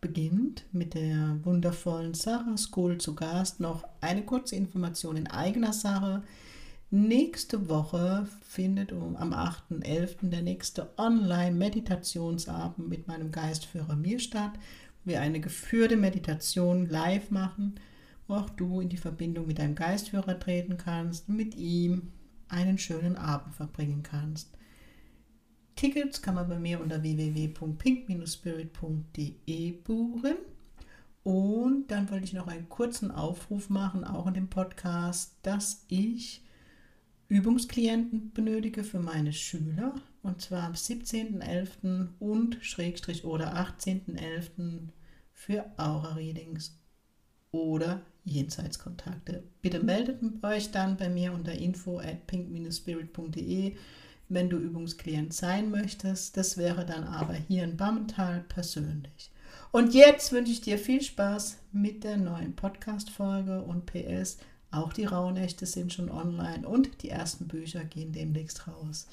beginnt mit der wundervollen Sarah School zu Gast, noch eine kurze Information in eigener Sache. Nächste Woche findet um, am 8.11. der nächste Online-Meditationsabend mit meinem Geistführer mir statt, wir eine geführte Meditation live machen, wo auch du in die Verbindung mit deinem Geistführer treten kannst und mit ihm einen schönen Abend verbringen kannst. Tickets kann man bei mir unter www.pink-spirit.de buchen. Und dann wollte ich noch einen kurzen Aufruf machen, auch in dem Podcast, dass ich Übungsklienten benötige für meine Schüler. Und zwar am 17.11. und Schrägstrich oder 18.11. für Aura-Readings oder Jenseitskontakte. Bitte meldet euch dann bei mir unter info at pink-spirit.de wenn du Übungsklient sein möchtest. Das wäre dann aber hier in Bammental persönlich. Und jetzt wünsche ich dir viel Spaß mit der neuen Podcast-Folge und PS. Auch die Rauhnächte sind schon online und die ersten Bücher gehen demnächst raus.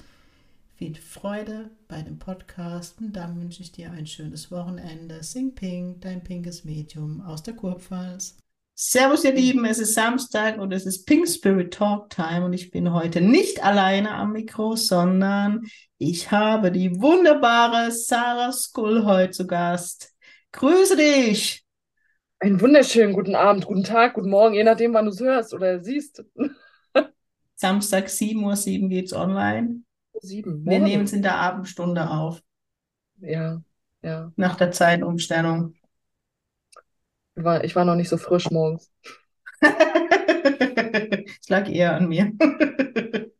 Viel Freude bei dem Podcast und dann wünsche ich dir ein schönes Wochenende. Sing Pink, dein pinkes Medium aus der Kurpfalz. Servus, ihr Lieben, es ist Samstag und es ist Pink Spirit Talk Time und ich bin heute nicht alleine am Mikro, sondern ich habe die wunderbare Sarah Skull heute zu Gast. Grüße dich! Einen wunderschönen guten Abend, guten Tag, guten Morgen, je nachdem, wann du es hörst oder siehst. Samstag 7.07 Uhr geht es online. 7, Wir nehmen es in der Abendstunde auf. Ja, ja. Nach der Zeitumstellung war, ich war noch nicht so frisch morgens. Es lag eher an mir.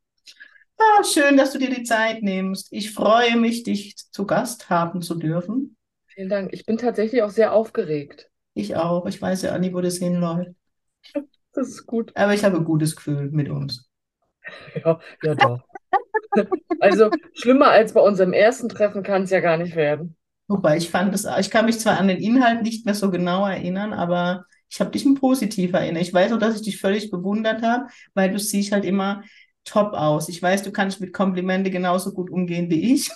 ah, schön, dass du dir die Zeit nimmst. Ich freue mich, dich zu Gast haben zu dürfen. Vielen Dank. Ich bin tatsächlich auch sehr aufgeregt. Ich auch. Ich weiß ja nie, wo das hinläuft. Das ist gut. Aber ich habe ein gutes Gefühl mit uns. Ja, ja doch. also schlimmer als bei unserem ersten Treffen kann es ja gar nicht werden. Wobei ich fand es, ich kann mich zwar an den Inhalt nicht mehr so genau erinnern, aber ich habe dich im Positiv erinnert. Ich weiß auch, dass ich dich völlig bewundert habe, weil du siehst halt immer top aus. Ich weiß, du kannst mit Komplimente genauso gut umgehen wie ich.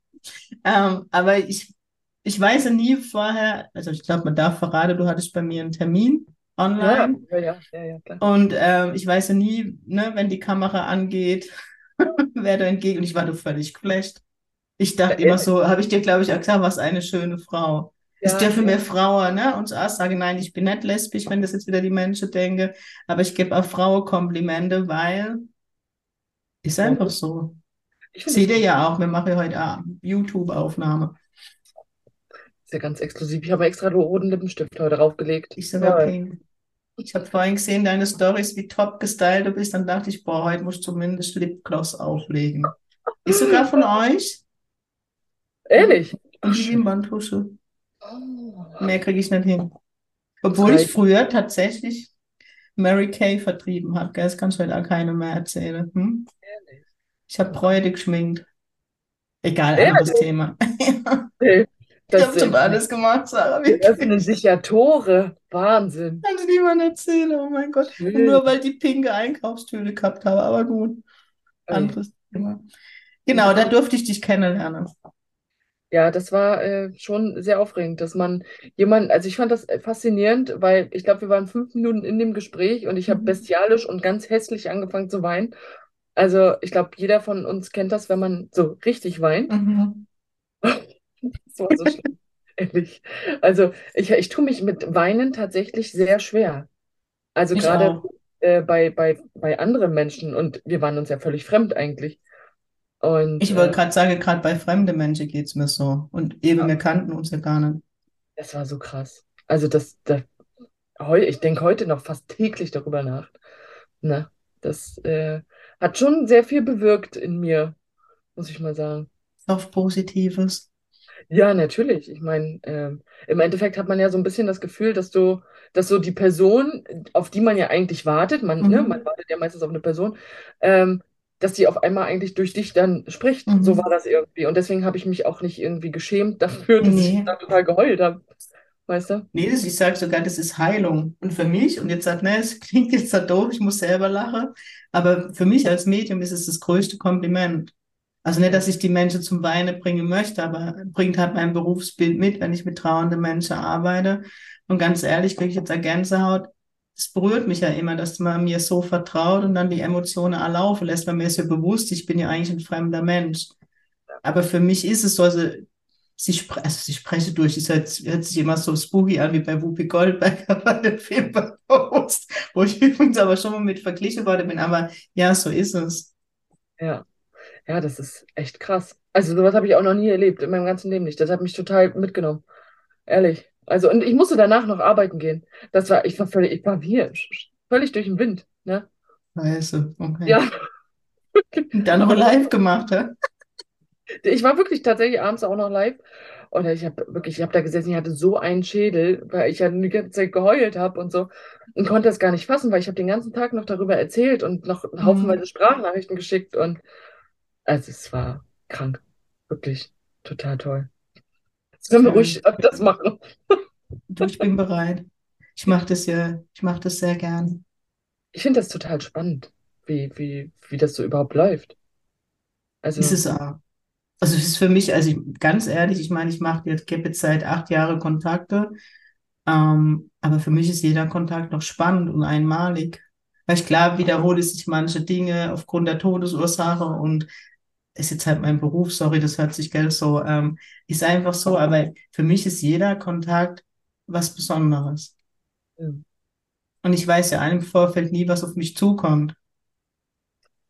ähm, aber ich, ich weiß ja nie vorher, also ich glaube, man darf verraten, du hattest bei mir einen Termin online. Ja, ja, ja, ja. Und ähm, ich weiß ja nie, ne, wenn die Kamera angeht, wer da entgegen. Und ich war du völlig geflasht. Ich dachte immer so, habe ich dir, glaube ich, auch gesagt, was eine schöne Frau. Ja, es dürfen mehr Frauen, ne? Und zuerst sage, nein, ich bin nicht lesbisch, wenn das jetzt wieder die Menschen denken. Aber ich gebe auch Frauen Komplimente, weil ist einfach so. Ich Seht ihr ja auch, wir machen ja heute Abend YouTube-Aufnahme. Ist ja ganz exklusiv. Ich habe extra roten Lippenstift heute draufgelegt. Ich sogar ja. pink. Ich habe vorhin gesehen, deine Stories, wie top gestylt du bist. Dann dachte ich, boah, heute muss ich zumindest Lipgloss auflegen. Ist sogar von euch? Ehrlich? Und die Schienbandtusche. Oh. Mehr kriege ich nicht hin. Obwohl ich früher tatsächlich Mary Kay vertrieben habe. Das kannst du halt auch keiner mehr erzählen. Hm? Ehrlich? Ich habe Bräute geschminkt. Egal, Ehrlich? anderes Thema. Nee, ich habe schon alles gemacht, Sarah. Die öffnen sich ja Tore. Wahnsinn. Kann ich niemand erzählen, oh mein Gott. Nur weil die pinke Einkaufstüte gehabt habe, aber gut. Anderes Thema. Genau, da durfte ich dich kennenlernen. Ja, das war äh, schon sehr aufregend, dass man jemanden, also ich fand das äh, faszinierend, weil ich glaube, wir waren fünf Minuten in dem Gespräch und ich habe mhm. bestialisch und ganz hässlich angefangen zu weinen. Also ich glaube, jeder von uns kennt das, wenn man so richtig weint. Mhm. das war so schlimm, ehrlich. Also ich, ich tue mich mit Weinen tatsächlich sehr schwer. Also gerade äh, bei, bei, bei anderen Menschen und wir waren uns ja völlig fremd eigentlich. Und, ich wollte äh, gerade sagen, gerade bei fremden Menschen geht es mir so. Und eben, ja. wir kannten uns ja gar nicht. Das war so krass. Also das, das ich denke heute noch fast täglich darüber nach. Na, das äh, hat schon sehr viel bewirkt in mir, muss ich mal sagen. Auf Positives. Ja, natürlich. Ich meine, ähm, im Endeffekt hat man ja so ein bisschen das Gefühl, dass du, dass so die Person, auf die man ja eigentlich wartet, man, ne, man Mhm. wartet ja meistens auf eine Person, ähm, dass die auf einmal eigentlich durch dich dann spricht. So war Mhm. das irgendwie. Und deswegen habe ich mich auch nicht irgendwie geschämt dafür, dass ich Nee. da total geheult habe. Weißt du? Nee, das, ich sage sogar, das ist Heilung. Und für mich, und jetzt sagt, ne, es klingt jetzt so doof, ich muss selber lachen, aber für mich als Medium ist es das größte Kompliment. Also nicht, dass ich die Menschen zum Weinen bringen möchte, aber bringt halt mein Berufsbild mit, wenn ich mit trauernden Menschen arbeite. Und ganz ehrlich, kriege ich jetzt eine Gänsehaut. Es berührt mich ja immer, dass man mir so vertraut und dann die Emotionen erlaufen lässt, weil mir ist ja bewusst, ich bin ja eigentlich ein fremder Mensch. Aber für mich ist es so, also sie, spre also sie spreche durch, es hört, hört sich immer so spooky an wie bei Whoopi Goldberg bei dem Film Post, wo ich übrigens aber schon mal mit verglichen worden bin, aber ja, so ist es. ja, ja, das ist echt krass. Also sowas habe ich auch noch nie erlebt, in meinem ganzen Leben nicht. Das hat mich total mitgenommen. Ehrlich. Also, und ich musste danach noch arbeiten gehen. Das war, ich war völlig, ich war hier, völlig durch den Wind, ne? Scheiße, okay. Ja, Und dann noch live gemacht, hä? ich war wirklich tatsächlich abends auch noch live. Und ich habe wirklich, ich habe da gesessen, ich hatte so einen Schädel, weil ich ja die ganze Zeit geheult habe und so und konnte das gar nicht fassen, weil ich habe den ganzen Tag noch darüber erzählt und noch Mhm. haufenweise Sprachnachrichten geschickt und also es war krank. Wirklich total toll. Können wir ruhig das machen. Du, ich bin bereit. Ich mache das ja, ich mache das sehr gern. Ich finde das total spannend, wie, wie, wie das so überhaupt läuft. Ist Also, es auch. Also es ist für mich, also ich, ganz ehrlich, ich meine, ich mache jetzt, gebe jetzt seit acht Jahren Kontakte, ähm, aber für mich ist jeder Kontakt noch spannend und einmalig. Weil ich klar wiederhole sich manche Dinge aufgrund der Todesursache und ist jetzt halt mein Beruf, sorry, das hört sich gell so, ähm, ist einfach so, aber für mich ist jeder Kontakt was Besonderes. ja, Und ich weiß ja im Vorfeld nie, was auf mich zukommt.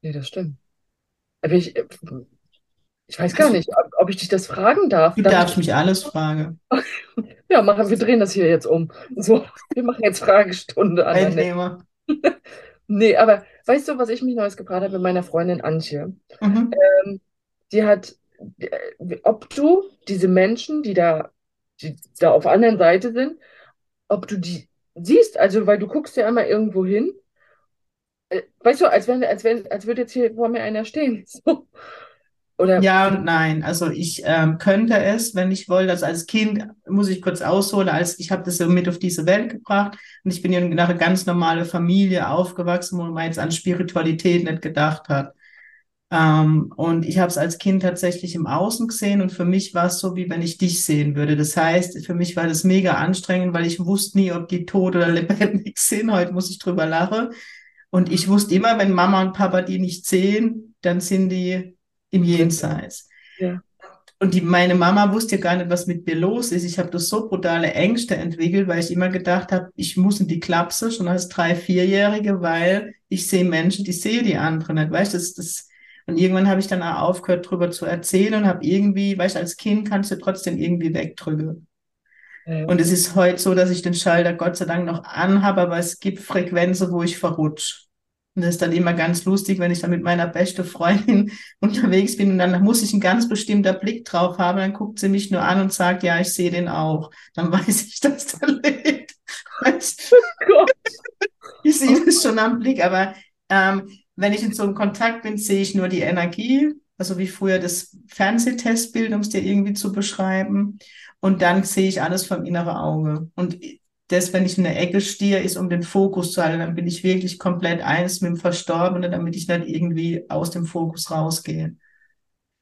nee, das stimmt. Aber ich, ich weiß gar Also, nicht, ob, ob ich dich das fragen darf. du Darf ich darfst mich alles fragen. Ja, machen, wir drehen das hier jetzt um. So, wir machen jetzt Fragestunde an der Teilnehmer. Nee, aber weißt du, was ich mich Neues gefragt habe mit meiner Freundin Antje? Mhm. Ähm, die hat, äh, ob du diese Menschen, die da, die da auf der anderen Seite sind, ob du die siehst, also weil du guckst ja einmal irgendwo hin, äh, weißt du, als wenn, als wenn, als würde jetzt hier vor mir einer stehen. So. Oder Ja und nein. Also ich ähm, könnte es, wenn ich wollte. Also als Kind muss ich kurz ausholen, als ich habe das so mit auf diese Welt gebracht und ich bin ja in einer ganz normale Familie aufgewachsen, wo man jetzt an Spiritualität nicht gedacht hat. Ähm, und ich habe es als Kind tatsächlich im Außen gesehen und für mich war es so, wie wenn ich dich sehen würde. Das heißt, für mich war das mega anstrengend, weil ich wusste nie, ob die tot oder lebendig sind. Heute muss ich drüber lachen. Und ich wusste immer, wenn Mama und Papa die nicht sehen, dann sind die im Jenseits. ja, Und die, meine Mama wusste ja gar nicht, was mit mir los ist. Ich habe das so brutale Ängste entwickelt, weil ich immer gedacht habe, ich muss in die Klapse, schon als drei, vierjährige, weil ich sehe Menschen, die sehe die anderen nicht. Weißt du, das, das, und irgendwann habe ich dann auch aufgehört, drüber zu erzählen und habe irgendwie, weißt du, als Kind kannst du trotzdem irgendwie wegdrücken. ja, Und es ist heute so, dass ich den Schalter Gott sei Dank noch anhabe, aber es gibt Frequenzen, wo ich verrutsche. Und das ist dann immer ganz lustig, wenn ich dann mit meiner beste Freundin unterwegs bin und dann muss ich einen ganz bestimmter Blick drauf haben, dann guckt sie mich nur an und sagt, ja, ich sehe den auch. Dann weiß ich, dass der lebt. Gott. Ich sehe das schon am Blick, aber ähm, wenn ich in so einem Kontakt bin, sehe ich nur die Energie, also wie früher das Fernsehtestbild, um es dir irgendwie zu beschreiben. Und dann sehe ich alles vom inneren Auge. Und das, wenn ich in der Ecke stehe, ist, um den Fokus zu halten. Dann bin ich wirklich komplett eins mit dem Verstorbenen, damit ich nicht irgendwie aus dem Fokus rausgehe.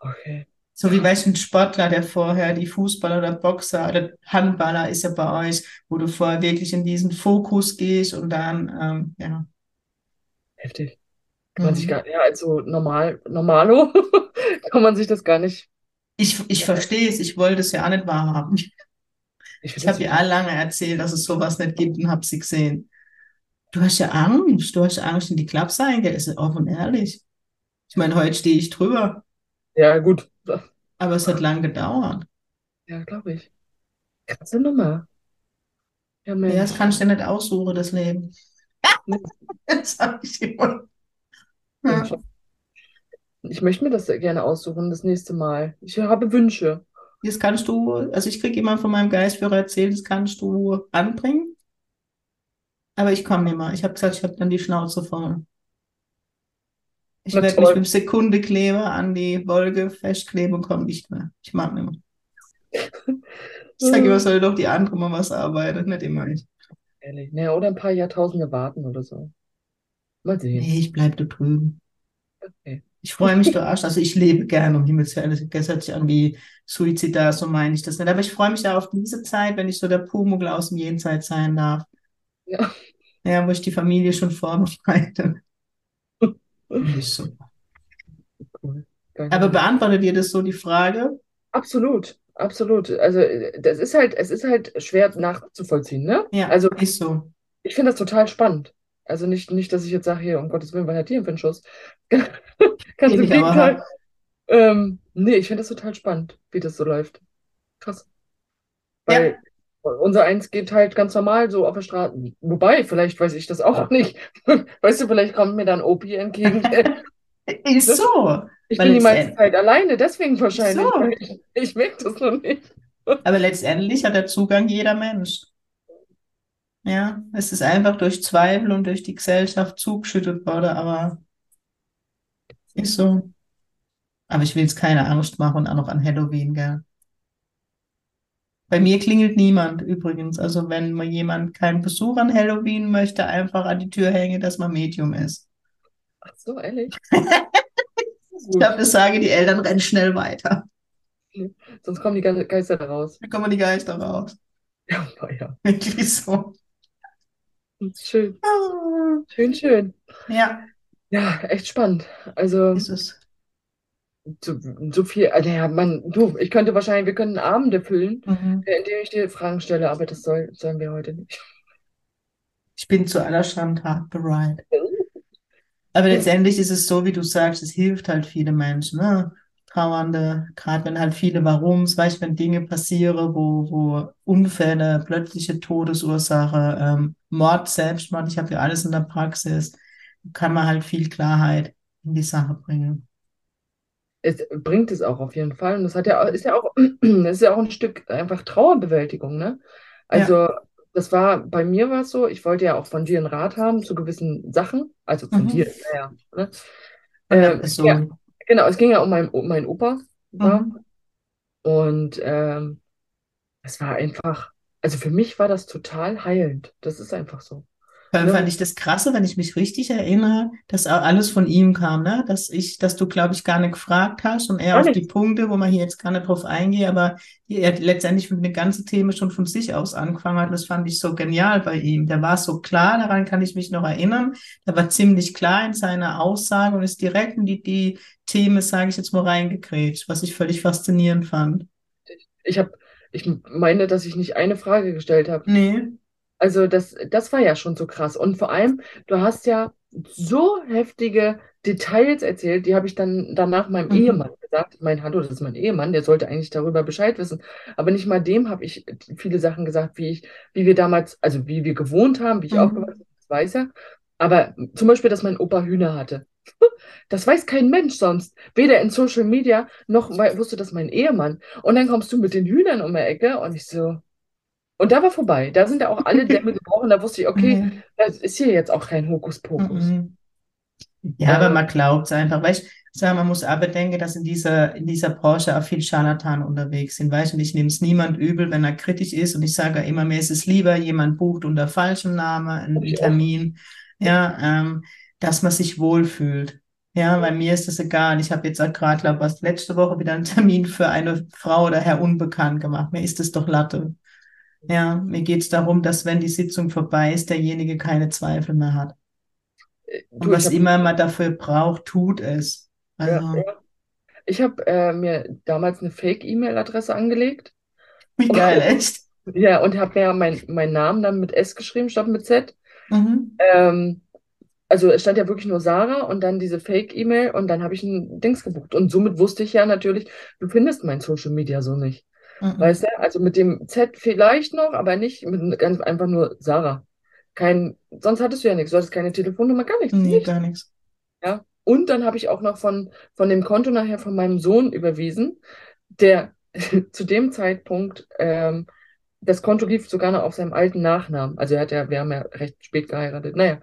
Okay, So wie weißt, ein Sportler, der vorher die Fußballer oder Boxer oder Handballer ist ja bei euch, wo du vorher wirklich in diesen Fokus gehst und dann, ähm, ja. heftig. Kann man sich Mhm. gar, ja, also normal, normalo kann man sich das gar nicht. Ich, ich Ja, verstehe es, ich wollte es ja auch nicht wahrhaben. Ich Ich habe ihr lange erzählt, dass es sowas nicht gibt und habe sie gesehen. Du hast ja Angst, du hast Angst, in die Klapse ja offen und ehrlich. Ich meine, heute stehe ich drüber, Ja, gut. aber es hat lang gedauert. Ja, glaube ich. Krasse Nummer. Ja, Ja, das Mensch. kannst du dir nicht aussuchen, das Leben. Das sag ich immer. ja. Ich möchte mir das gerne aussuchen, das nächste Mal. Ich habe Wünsche. Das kannst du, also ich kriege immer von meinem Geistführer erzählt, das kannst du anbringen. Aber ich komme nicht mehr. Ich habe gesagt, ich habe dann die Schnauze voll. Ich werde mich mit dem Sekundekleber an die Wolke festkleben und komme nicht mehr. Ich mag nicht mehr. Ich sage immer, soll doch die andere mal was arbeiten, nicht immer ich. Ehrlich. Naja, oder ein paar Jahrtausende warten oder so. Mal sehen. Nee, ich bleibe da drüben. Okay. Ich freue mich, du Arsch. Also ich lebe gerne, um Himmels Willen. Das hört sich an wie Suizidar, so meine ich das nicht. Aber ich freue mich ja auf diese Zeit, wenn ich so der Pumuckl aus dem Jenseits sein darf. Ja. Ja, wo ich die Familie schon vorbereite. Cool. Geil. Aber beantwortet ihr das so die Frage? Absolut, absolut. Also das ist halt, es ist halt schwer nachzuvollziehen, ne? Ja, Also ist so. ich finde das total spannend. Also nicht, nicht, dass ich jetzt sage, hier, um Gottes Willen, was hat die denn für einen Schuss? Ganz im Gegenteil. Ähm, nee, ich finde das total spannend, wie das so läuft. Krass. Weil unser Eins geht halt ganz normal so auf der Straße. Wobei, vielleicht weiß ich das auch nicht. Weißt du, vielleicht kommt mir dann Opi entgegen. Ist so. Ich bin die meiste Zeit alleine, deswegen wahrscheinlich. So. Ich, ich merke das noch nicht. Aber letztendlich hat der Zugang jeder Mensch. Ja, es ist einfach durch Zweifel und durch die Gesellschaft zugeschüttet worden, aber ist so. Aber ich will jetzt keine Angst machen und auch noch an Halloween, gell? Bei mir klingelt niemand übrigens. Also wenn mal jemand keinen Besuch an Halloween möchte, einfach an die Tür hängen, dass man Medium ist. Ach so, ehrlich? Ich glaube, das sage die Eltern, rennen schnell weiter. Sonst kommen die Ge- Geister raus. Wie kommen die Geister raus? Ja, ja. Wirklich so. Schön, schön, schön. Ja, Ja, echt spannend. Also, ist es. so, so viel, also, ja, man, du, ich könnte wahrscheinlich, wir könnten Abende füllen, Mhm. in denen ich dir Fragen stelle, aber das soll, sollen wir heute nicht. Ich bin zu aller Schandtat bereit. Aber letztendlich ist es so, wie du sagst, es hilft halt viele Menschen, ne? Trauernde, gerade wenn halt viele Warums, weißt wenn Dinge passieren, wo, wo Unfälle, plötzliche Todesursache, ähm, Mord, Selbstmord, ich habe ja alles in der Praxis, kann man halt viel Klarheit in die Sache bringen. Es bringt es auch auf jeden Fall. Und das hat ja, ist ja auch, das ist ja auch ein Stück einfach Trauerbewältigung, ne? Also, das war, bei mir war es so, ich wollte ja auch von dir einen Rat haben zu gewissen Sachen. Also von Mhm. dir, naja. Ne? So, ja, genau, es ging ja um meinen, um meinen Opa. Ja? mhm. Und ähm, es war einfach, also für mich war das total heilend. Das ist einfach so. Vor Ja. fand ich das Krasse, wenn ich mich richtig erinnere, dass auch alles von ihm kam, ne? Dass ich, dass du, glaube ich, gar nicht gefragt hast und er auf nicht. die Punkte, wo man hier jetzt gar nicht drauf eingehe, aber er letztendlich mit dem ganzen Thema schon von sich aus angefangen hat. Das fand ich so genial bei ihm. Der war so klar, daran kann ich mich noch erinnern. Der war ziemlich klar in seiner Aussage und ist direkt in die, die Themen, sage ich jetzt mal, reingekrätscht, was ich völlig faszinierend fand. Ich habe, ich meine, dass ich nicht eine Frage gestellt habe. Nee. Also das, das war ja schon so krass. Und vor allem, du hast ja so heftige Details erzählt, die habe ich dann danach meinem Mhm. Ehemann gesagt. Ich meine, hallo, das ist mein Ehemann, der sollte eigentlich darüber Bescheid wissen. Aber nicht mal dem habe ich viele Sachen gesagt, wie ich, wie wir damals, also wie wir gewohnt haben, wie ich Mhm. aufgewachsen bin, das weiß er. Aber zum Beispiel, dass mein Opa Hühner hatte. Das weiß kein Mensch sonst. Weder in Social Media noch wusste das mein Ehemann. Und dann kommst du mit den Hühnern um die Ecke und ich so. Und da war vorbei. Da sind ja auch alle Dämme gebrochen. Da wusste ich, okay, Nee. das ist hier jetzt auch kein Hokuspokus. Mhm. Ja, aber Ähm, man glaubt es einfach. Weißt du, man muss aber denken, dass in dieser, in dieser Branche auch viel Scharlatan unterwegs sind. Weißt du, und ich nehme es niemand übel, wenn er kritisch ist. Und ich sage ja immer, mir ist es lieber, jemand bucht unter falschem Namen einen Ich auch. Termin, ja, ähm, dass man sich wohlfühlt. Ja, bei mir ist das egal. Ich habe jetzt auch gerade, glaube was letzte Woche wieder einen Termin für eine Frau oder Herr Unbekannt gemacht. Mir ist es doch Latte. Ja, mir geht es darum, dass wenn die Sitzung vorbei ist, derjenige keine Zweifel mehr hat. Und Du, was immer man dafür braucht, tut es. Ja, Also, ja. Ich habe äh, mir damals eine Fake-E-Mail-Adresse angelegt. wie geil, echt? Ja, und habe mir meinen mein Namen dann mit S geschrieben, statt mit Z. Mhm. Ähm, also es stand ja wirklich nur Sarah und dann diese Fake-E-Mail und dann habe ich ein Dings gebucht. Und somit wusste ich ja natürlich, du findest mein Social Media so nicht. Mhm. Weißt du? Also mit dem Z vielleicht noch, aber nicht mit ganz einfach nur Sarah. Kein, sonst hattest du ja nichts. Du hattest keine Telefonnummer, gar nichts. Nee, Nichts. gar nichts. Ja. Und dann habe ich auch noch von, von dem Konto nachher von meinem Sohn überwiesen, der zu dem Zeitpunkt, ähm, das Konto lief sogar noch auf seinem alten Nachnamen. Also er hat ja, wir haben ja recht spät geheiratet. Naja,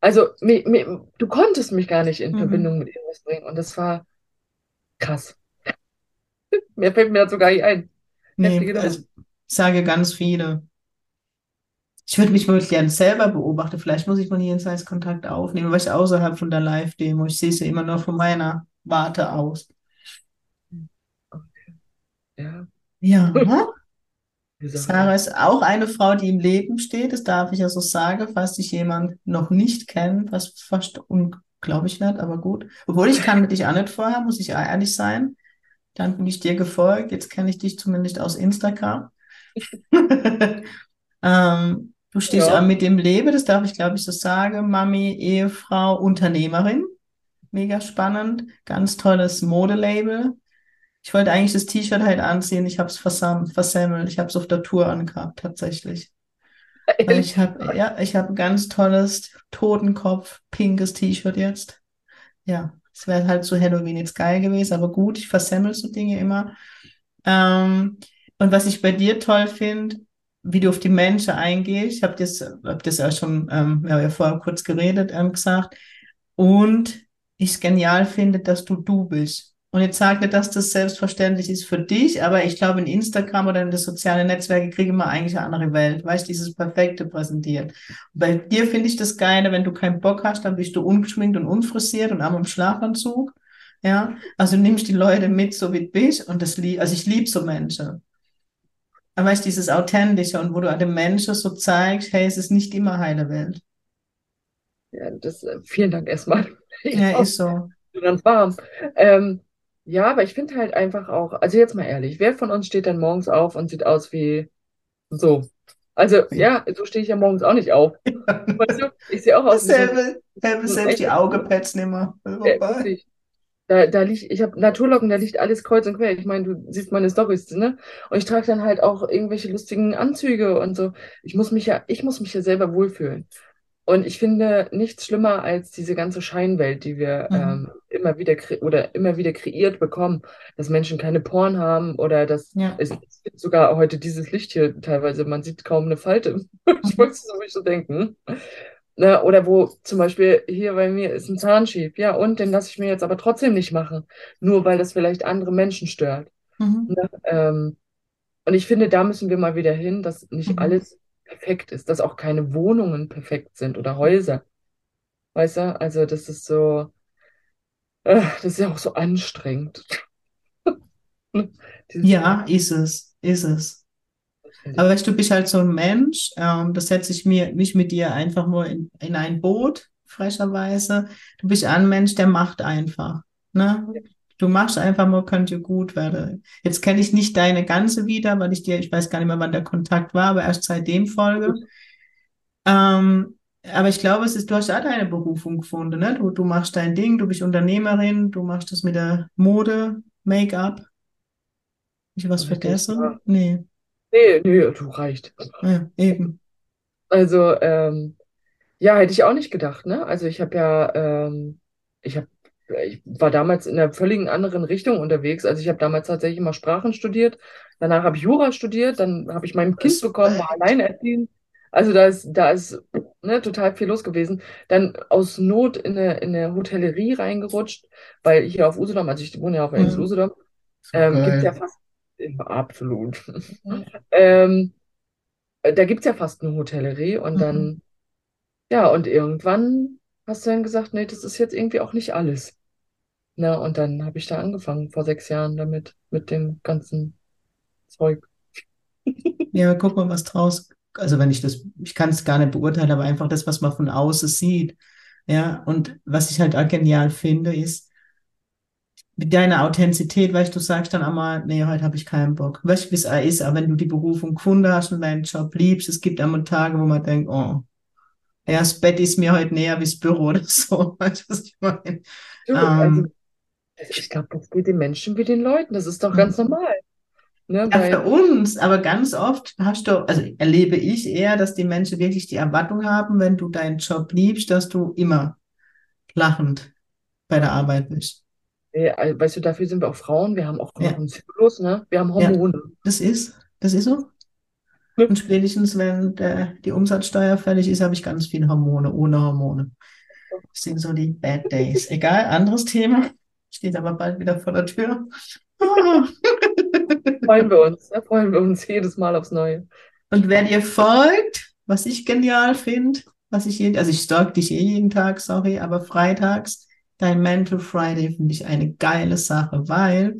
also mi, mi, du konntest mich gar nicht in Mhm. Verbindung mit irgendwas bringen. Und das war krass. Mehr fällt mir dazu gar nicht ein. Nee, also sage ganz viele. Ich würde mich wirklich gerne selber beobachten. Vielleicht muss ich mal hier einen Kontakt aufnehmen, weil ich außerhalb von der Live-Demo, ich sehe sie immer noch von meiner Warte aus. Ja, Ja, wie gesagt, Sarah ist auch eine Frau, die im Leben steht. Das darf ich ja so sagen, falls dich jemand noch nicht kennt, was fast unglaublich wird, aber gut. Obwohl ich kannte dich auch nicht vorher, muss ich ehrlich sein. Dann bin ich dir gefolgt. Jetzt kenne ich dich zumindest aus Instagram. Ähm, du stehst Ja. mit dem Leben, das darf ich glaube ich so sagen. Mami, Ehefrau, Unternehmerin. Mega spannend. Ganz tolles Modelabel. Ich wollte eigentlich das T-Shirt halt anziehen. Ich habe es versemmelt. Ich habe es auf der Tour angehabt, tatsächlich. Weil ich habe, ja, ich habe ein ganz tolles Totenkopf, pinkes T-Shirt jetzt. Ja, es wäre halt zu Halloween jetzt geil gewesen, aber gut, ich versemmel so Dinge immer. Ähm, und was ich bei dir toll finde, wie du auf die Menschen eingehst, ich habe das, hab das ja schon, ähm, ja vorher kurz geredet, ähm, gesagt. Und ich es genial finde, dass du du bist. Und jetzt sage nicht, dass das selbstverständlich ist für dich, aber ich glaube, in Instagram oder in den sozialen Netzwerken kriegen wir eigentlich eine andere Welt, weißt du, dieses Perfekte präsentiert. Und bei dir finde ich das Geile, wenn du keinen Bock hast, dann bist du ungeschminkt und unfrisiert und am Schlafanzug. Ja, also nimmst die Leute mit, so wie du bist, und das lieb, also ich liebe so Menschen. Aber weißt du, dieses Authentische und wo du dem Menschen so zeigst, hey, es ist nicht immer heile Welt. ja, das, äh, vielen Dank erstmal. Ich Ja, ist so. ganz warm. Ähm, ja, aber ich finde halt einfach auch, also jetzt mal ehrlich, wer von uns steht dann morgens auf und sieht aus wie so? Also, ja, so stehe ich ja morgens auch nicht auf. Weißt du, ich sehe auch aus wie Dasselbe, dasselbe, so selbst die mehr. Äh, Wobei. wirklich. Da, da liegt, ich habe Naturlocken, da liegt alles kreuz und quer. Ich meine, du siehst meine Storys, ne? Und ich trage dann halt auch irgendwelche lustigen Anzüge und so. Ich muss mich ja, ich muss mich ja selber wohlfühlen. Und ich finde nichts schlimmer als diese ganze Scheinwelt, die wir Mhm. ähm, immer wieder oder immer wieder kreiert bekommen, dass Menschen keine Poren haben oder dass Ja. es, es gibt sogar heute dieses Licht hier teilweise, man sieht kaum eine Falte. Ich Mhm. wollte es so, denken. Ne, oder wo zum Beispiel hier bei mir ist ein Zahn schief. Ja, und den lasse ich mir jetzt aber trotzdem nicht machen, nur weil das vielleicht andere Menschen stört. Mhm. Ne? Ähm, und ich finde, da müssen wir mal wieder hin, dass nicht Mhm. alles perfekt ist, dass auch keine Wohnungen perfekt sind oder Häuser. Weißt du? Also, das ist so, äh, das ist ja auch so anstrengend. Ja, ist es, ist es. Aber weißt du, du bist halt so ein Mensch, ähm, das setze ich mir, mich mit dir einfach nur in, in ein Boot, frecherweise. Du bist ein Mensch, der macht einfach, ne? Du machst einfach mal, könnte gut werden. Jetzt kenne ich nicht deine ganze wieder, weil ich dir, ich weiß gar nicht mehr, wann der Kontakt war, aber erst seitdem folge. Ähm, aber ich glaube, es ist, du hast auch deine Berufung gefunden, ne? Du, du machst dein Ding, du bist Unternehmerin, du machst das mit der Mode, Make-up. Ich was vergessen? ja. Nee, Nee, nee, du reicht. ja, eben. Also, ähm, ja, hätte ich auch nicht gedacht, ne? Also ich habe ja, ähm, ich habe, ich war damals in einer völligen anderen Richtung unterwegs. Also ich habe damals tatsächlich mal Sprachen studiert, danach habe ich Jura studiert, dann habe ich mein Kind bekommen, war alleinerziehend. Also da ist, da ist ne, total viel los gewesen. Dann aus Not in eine, in eine Hotellerie reingerutscht, weil hier auf Usedom, also ich wohne ja auf Insel Mhm. Usedom, ähm, gibt es ja fast, absolut. Mhm. Ähm, da gibt es ja fast eine Hotellerie und Mhm. dann, ja, und irgendwann hast du dann gesagt, nee, das ist jetzt irgendwie auch nicht alles. Na, und dann habe ich da angefangen, vor sechs Jahren damit, mit dem ganzen Zeug. Ja, guck mal, was draus, also wenn ich das, ich kann es gar nicht beurteilen, aber einfach das, was man von außen sieht. Ja, und was ich halt auch genial finde, ist, mit deiner Authentizität, weißt du, sagst dann einmal, nee, heute habe ich keinen Bock. Weißt du, wie es ist, aber wenn du die Berufung gefunden hast und deinen Job liebst, es gibt einmal Tage, wo man denkt, oh, ja, das Bett ist mir heute näher wie das Büro oder so. Weißt du, was ich meine? Du, also, Ähm, ich glaube, das geht den Menschen wie den Leuten. Das ist doch ganz normal. Ne, Ja, für uns, aber ganz oft hast du, also erlebe ich eher, dass die Menschen wirklich die Erwartung haben, wenn du deinen Job liebst, dass du immer lachend bei der Arbeit bist. Ja, äh, weißt du, dafür sind wir auch Frauen. Wir haben auch Ja, einen Zyklus, ne? Wir haben ja, Hormone. das ist, das ist so. Und spätestens, wenn der, die Umsatzsteuer fällig ist, habe ich ganz viele Hormone, ohne Hormone. Das sind so die Bad Days. Egal, anderes Thema. Steht aber bald wieder vor der Tür. Freuen wir uns. Da freuen wir uns jedes Mal aufs Neue. Und wer dir folgt, was ich genial finde, was ich jeden, also ich stalk dich eh jeden Tag, sorry, aber freitags, dein Mental Friday finde ich eine geile Sache, weil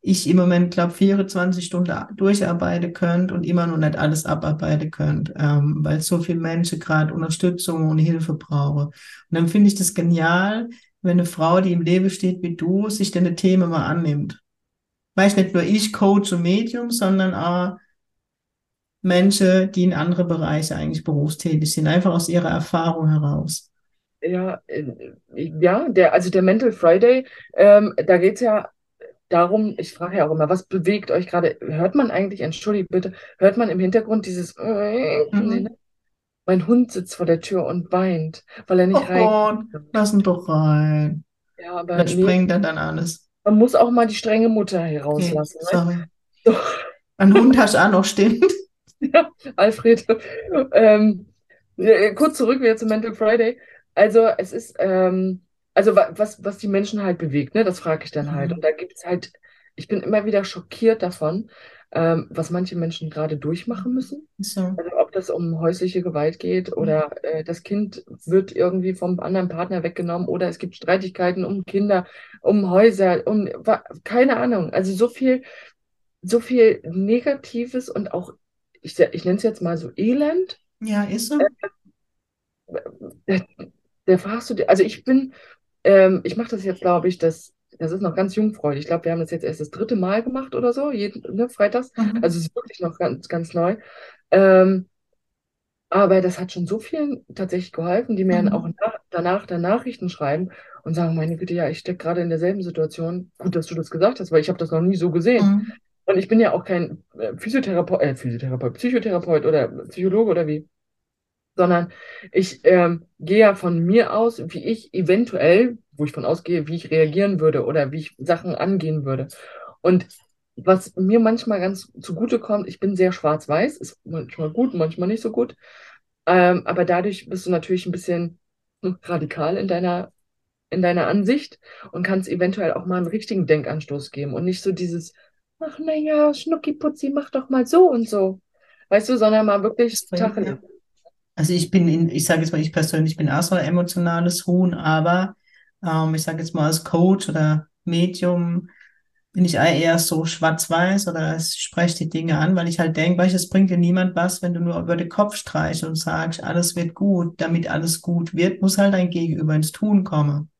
ich im Moment, glaube 24 Stunden durcharbeiten könnt und immer noch nicht alles abarbeiten könnt, ähm, weil so viele Menschen gerade Unterstützung und Hilfe brauchen. Und dann finde ich das genial, wenn eine Frau, die im Leben steht wie du, sich deine Themen mal annimmt. Weiß nicht nur ich, Coach und Medium, sondern auch Menschen, die in andere Bereiche eigentlich berufstätig sind, einfach aus ihrer Erfahrung heraus. Ja, äh, ja, der, also der Mental Friday, ähm, da geht es ja darum, ich frage ja auch immer, was bewegt euch gerade? Hört man eigentlich, entschuldigt bitte, hört man im Hintergrund dieses, Mhm. mein Hund sitzt vor der Tür und weint, weil er Oh nicht rein Gott, lass ihn doch rein. Ja, aber Das nee, sprengt er dann alles. man muss auch mal die strenge Mutter Okay, herauslassen, ne? sorry. So, Ein Hund hast du auch noch, stimmt. ja, Alfred. Ähm, äh, kurz zurück wieder zu Mental Friday. Also es ist, ähm, also wa- was, was die Menschen halt bewegt, ne, das frage ich dann halt. Und Mhm. da gibt es halt, ich bin immer wieder schockiert davon, ähm, was manche Menschen gerade durchmachen müssen. So. Also ob das um häusliche Gewalt geht oder äh, das Kind wird irgendwie vom anderen Partner weggenommen oder es gibt Streitigkeiten um Kinder, um Häuser, um keine Ahnung. Also so viel, so viel Negatives und auch, ich, ich nenne es jetzt mal so Elend. Ja, ist so. Da, da fragst du dir, also ich bin, ähm, ich mache das jetzt, glaube ich, das, das ist noch ganz jungfräulich. Ich glaube, wir haben das jetzt erst das dritte Mal gemacht oder so, jeden, ne, freitags. Mhm. Also es ist wirklich noch ganz, ganz neu. Ähm, Aber das hat schon so vielen tatsächlich geholfen, die mir dann auch Mhm. nach, danach dann Nachrichten schreiben und sagen, meine Güte, ja, ich stecke gerade in derselben Situation. Gut, dass du das gesagt hast, weil ich habe das noch nie so gesehen. Mhm. Und ich bin ja auch kein äh, Physiotherapeut, äh, Physiotherapeut, Psychotherapeut oder Psychologe oder wie, sondern ich ähm, gehe ja von mir aus, wie ich eventuell, wo ich von ausgehe, wie ich reagieren würde oder wie ich Sachen angehen würde. Und was mir manchmal ganz zugute kommt, ich bin sehr schwarz-weiß, ist manchmal gut, manchmal nicht so gut. Ähm, aber dadurch bist du natürlich ein bisschen radikal in deiner, in deiner Ansicht und kannst eventuell auch mal einen richtigen Denkanstoß geben und nicht so dieses, ach naja, Schnucki-Putzi, mach doch mal so und so. Weißt du, sondern mal wirklich Tacheles. ja. Also ich bin in, ich sage jetzt mal, ich persönlich bin auch so ein emotionales Huhn, aber ähm, ich sage jetzt mal als Coach oder Medium bin ich eher so schwarz-weiß oder ich spreche die Dinge an, weil ich halt denke, weißt, es bringt dir niemand was, wenn du nur über den Kopf streichst und sagst, alles wird gut. Damit alles gut wird, muss halt dein Gegenüber ins Tun kommen.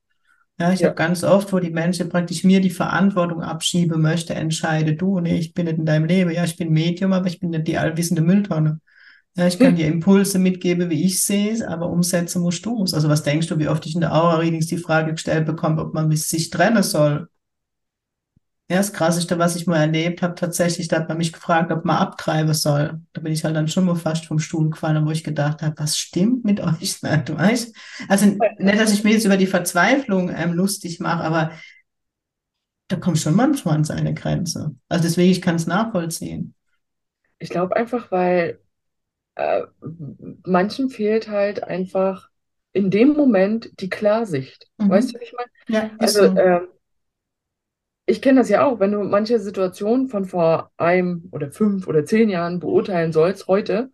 Ja, ich Ja, habe ganz oft, wo die Menschen praktisch mir die Verantwortung abschieben möchte, entscheide du, nee, ich bin nicht in deinem Leben. Ja, ich bin Medium, aber ich bin nicht die allwissende Mülltonne. Ja, ich kann dir Impulse mitgeben, wie ich sehe es, aber umsetzen musst du es. Also was denkst du, wie oft ich in der Aura-Readings die Frage gestellt bekomme, ob man sich trennen soll? Ja, das Krasseste, was ich mal erlebt habe, tatsächlich, da hat man mich gefragt, ob man abtreiben soll. Da bin ich halt dann schon mal fast vom Stuhl gefallen, wo ich gedacht habe, was stimmt mit euch nicht, weißt? Also nicht, dass ich mir jetzt über die Verzweiflung ähm, lustig mache, aber da kommt schon manchmal an seine Grenze. Also deswegen, ich kann es nachvollziehen. ich glaube einfach, weil äh, manchen fehlt halt einfach in dem Moment die Klarsicht. Weißt Mhm. du, wie ich meine? Ja, Also, so. äh, ich kenne das ja auch, wenn du manche Situationen von vor einem oder fünf oder zehn Jahren beurteilen sollst, heute,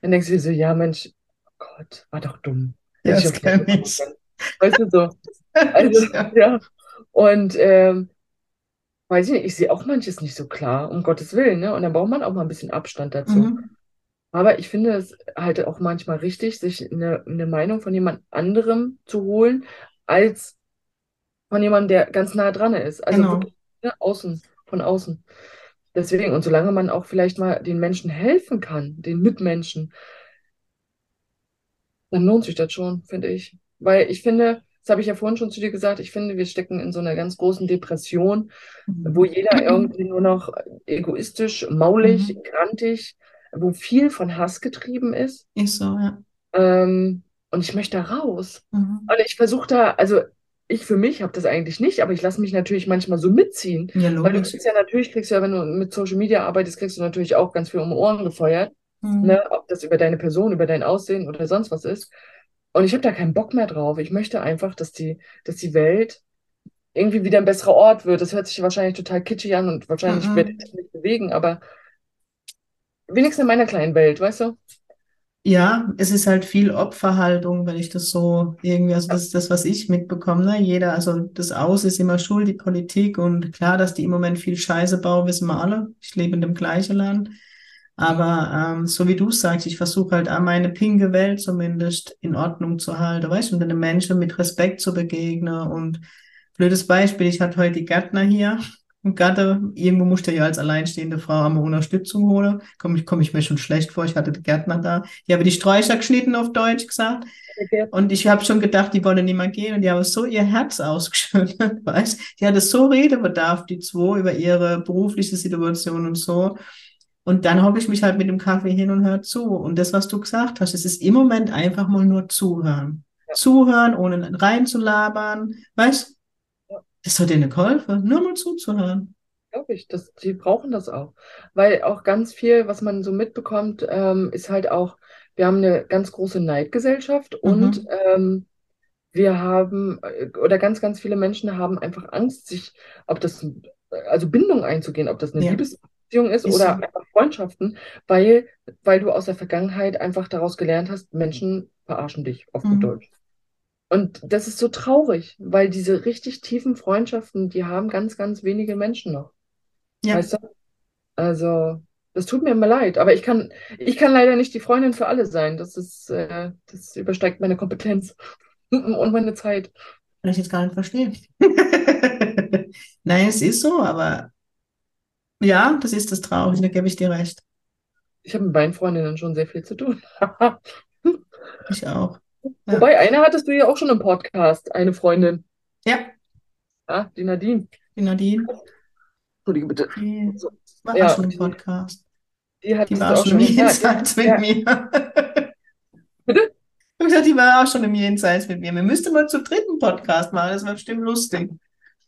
dann denkst du dir so, ja, Mensch, oh Gott, war doch dumm. Ja, das kenne ich. Weißt du so? Also, Ja. ja. Und ähm, weiß ich nicht, ich sehe auch manches nicht so klar, um Gottes Willen, ne? Und dann braucht man auch mal ein bisschen Abstand dazu. Mhm. Aber ich finde es halt auch manchmal richtig, sich eine, eine Meinung von jemand anderem zu holen, als von jemandem, der ganz nah dran ist. Also Genau. wirklich ne, außen, von außen. Deswegen, und solange man auch vielleicht mal den Menschen helfen kann, den Mitmenschen, dann lohnt sich das schon, finde ich. Weil ich finde, das habe ich ja vorhin schon zu dir gesagt, ich finde, wir stecken in so einer ganz großen Depression, wo Mhm. jeder irgendwie nur noch egoistisch, maulig, Mhm. grantig, wo viel von Hass getrieben ist. Ist so, ja. Ähm, und ich möchte da raus. Mhm. Und ich versuche da, also ich für mich habe das eigentlich nicht, aber ich lasse mich natürlich manchmal so mitziehen. Ja, Weil du logisch. kriegst ja natürlich, kriegst ja, wenn du mit Social Media arbeitest, kriegst du natürlich auch ganz viel um Ohren gefeuert. Mhm. Ne? Ob das über deine Person, über dein Aussehen oder sonst was ist. Und ich habe da keinen Bock mehr drauf. Ich möchte einfach, dass die, dass die Welt irgendwie wieder ein besserer Ort wird. Das hört sich wahrscheinlich total kitschig an und wahrscheinlich Mhm. werde ich das nicht bewegen, aber wenigstens in meiner kleinen Welt, weißt du? Ja, es ist halt viel Opferhaltung, wenn ich das so irgendwie, also das ist das, was ich mitbekomme, ne? Jeder, also das Aus ist immer schuld, die Politik und klar, dass die im Moment viel Scheiße bauen, wissen wir alle. Ich lebe in dem gleichen Land. Aber ähm, so wie du sagst, ich versuche halt auch meine pinke Welt zumindest in Ordnung zu halten, weißt du, und den Menschen mit Respekt zu begegnen. Und blödes Beispiel, ich hatte heute die Gärtner hier. Gatte, irgendwo musste ja als alleinstehende Frau einmal Unterstützung holen. Komme ich, komm ich mir schon schlecht vor, ich hatte die Gärtner da. Die habe die Sträucher geschnitten, auf Deutsch gesagt. Und ich habe schon gedacht, die wollen nicht mehr gehen. Und die haben so ihr Herz ausgeschüttet, weißt Die hatte so Redebedarf, die zwei, über ihre berufliche Situation und so. Und dann hocke ich mich halt mit dem Kaffee hin und höre zu. Und das, was du gesagt hast, es ist im Moment einfach mal nur zuhören. Ja. Zuhören, ohne reinzulabern. Weißt Ja. Das hat denen geholfen, nur mal zuzuhören. Glaube ich, das, die brauchen das auch. Weil auch ganz viel, was man so mitbekommt, ähm, ist halt auch, wir haben eine ganz große Neidgesellschaft und Mhm. ähm, wir haben, äh, oder ganz, ganz viele Menschen haben einfach Angst, sich, ob das, also Bindung einzugehen, ob das eine Ja. Liebesbeziehung ist Ist oder so. einfach Freundschaften, weil, weil du aus der Vergangenheit einfach daraus gelernt hast, Menschen verarschen dich, auf gut Mhm. Deutsch. Und das ist so traurig, weil diese richtig tiefen Freundschaften, die haben ganz, ganz wenige Menschen noch. Ja. Weißt du? Also, das tut mir immer leid, aber ich kann, ich kann leider nicht die Freundin für alle sein. Das ist, äh, das übersteigt meine Kompetenz und meine Zeit. Kann ich jetzt gar nicht verstehen. Nein, es ist so, aber ja, das ist das Traurige, da gebe ich dir recht. Ich habe mit meinen Freundinnen schon sehr viel zu tun. Ich auch. Ja. Wobei, eine hattest du ja auch schon im Podcast, eine Freundin, Ja, ja, die Nadine. die Nadine, Entschuldige bitte. die war Ja, auch schon im die- Podcast. die Die hattest war auch schon im Jenseits mit ja. mir. Bitte? Ich habe gesagt, die war auch schon im Jenseits mit mir. Wir müssten mal zum dritten Podcast machen, das wäre bestimmt lustig.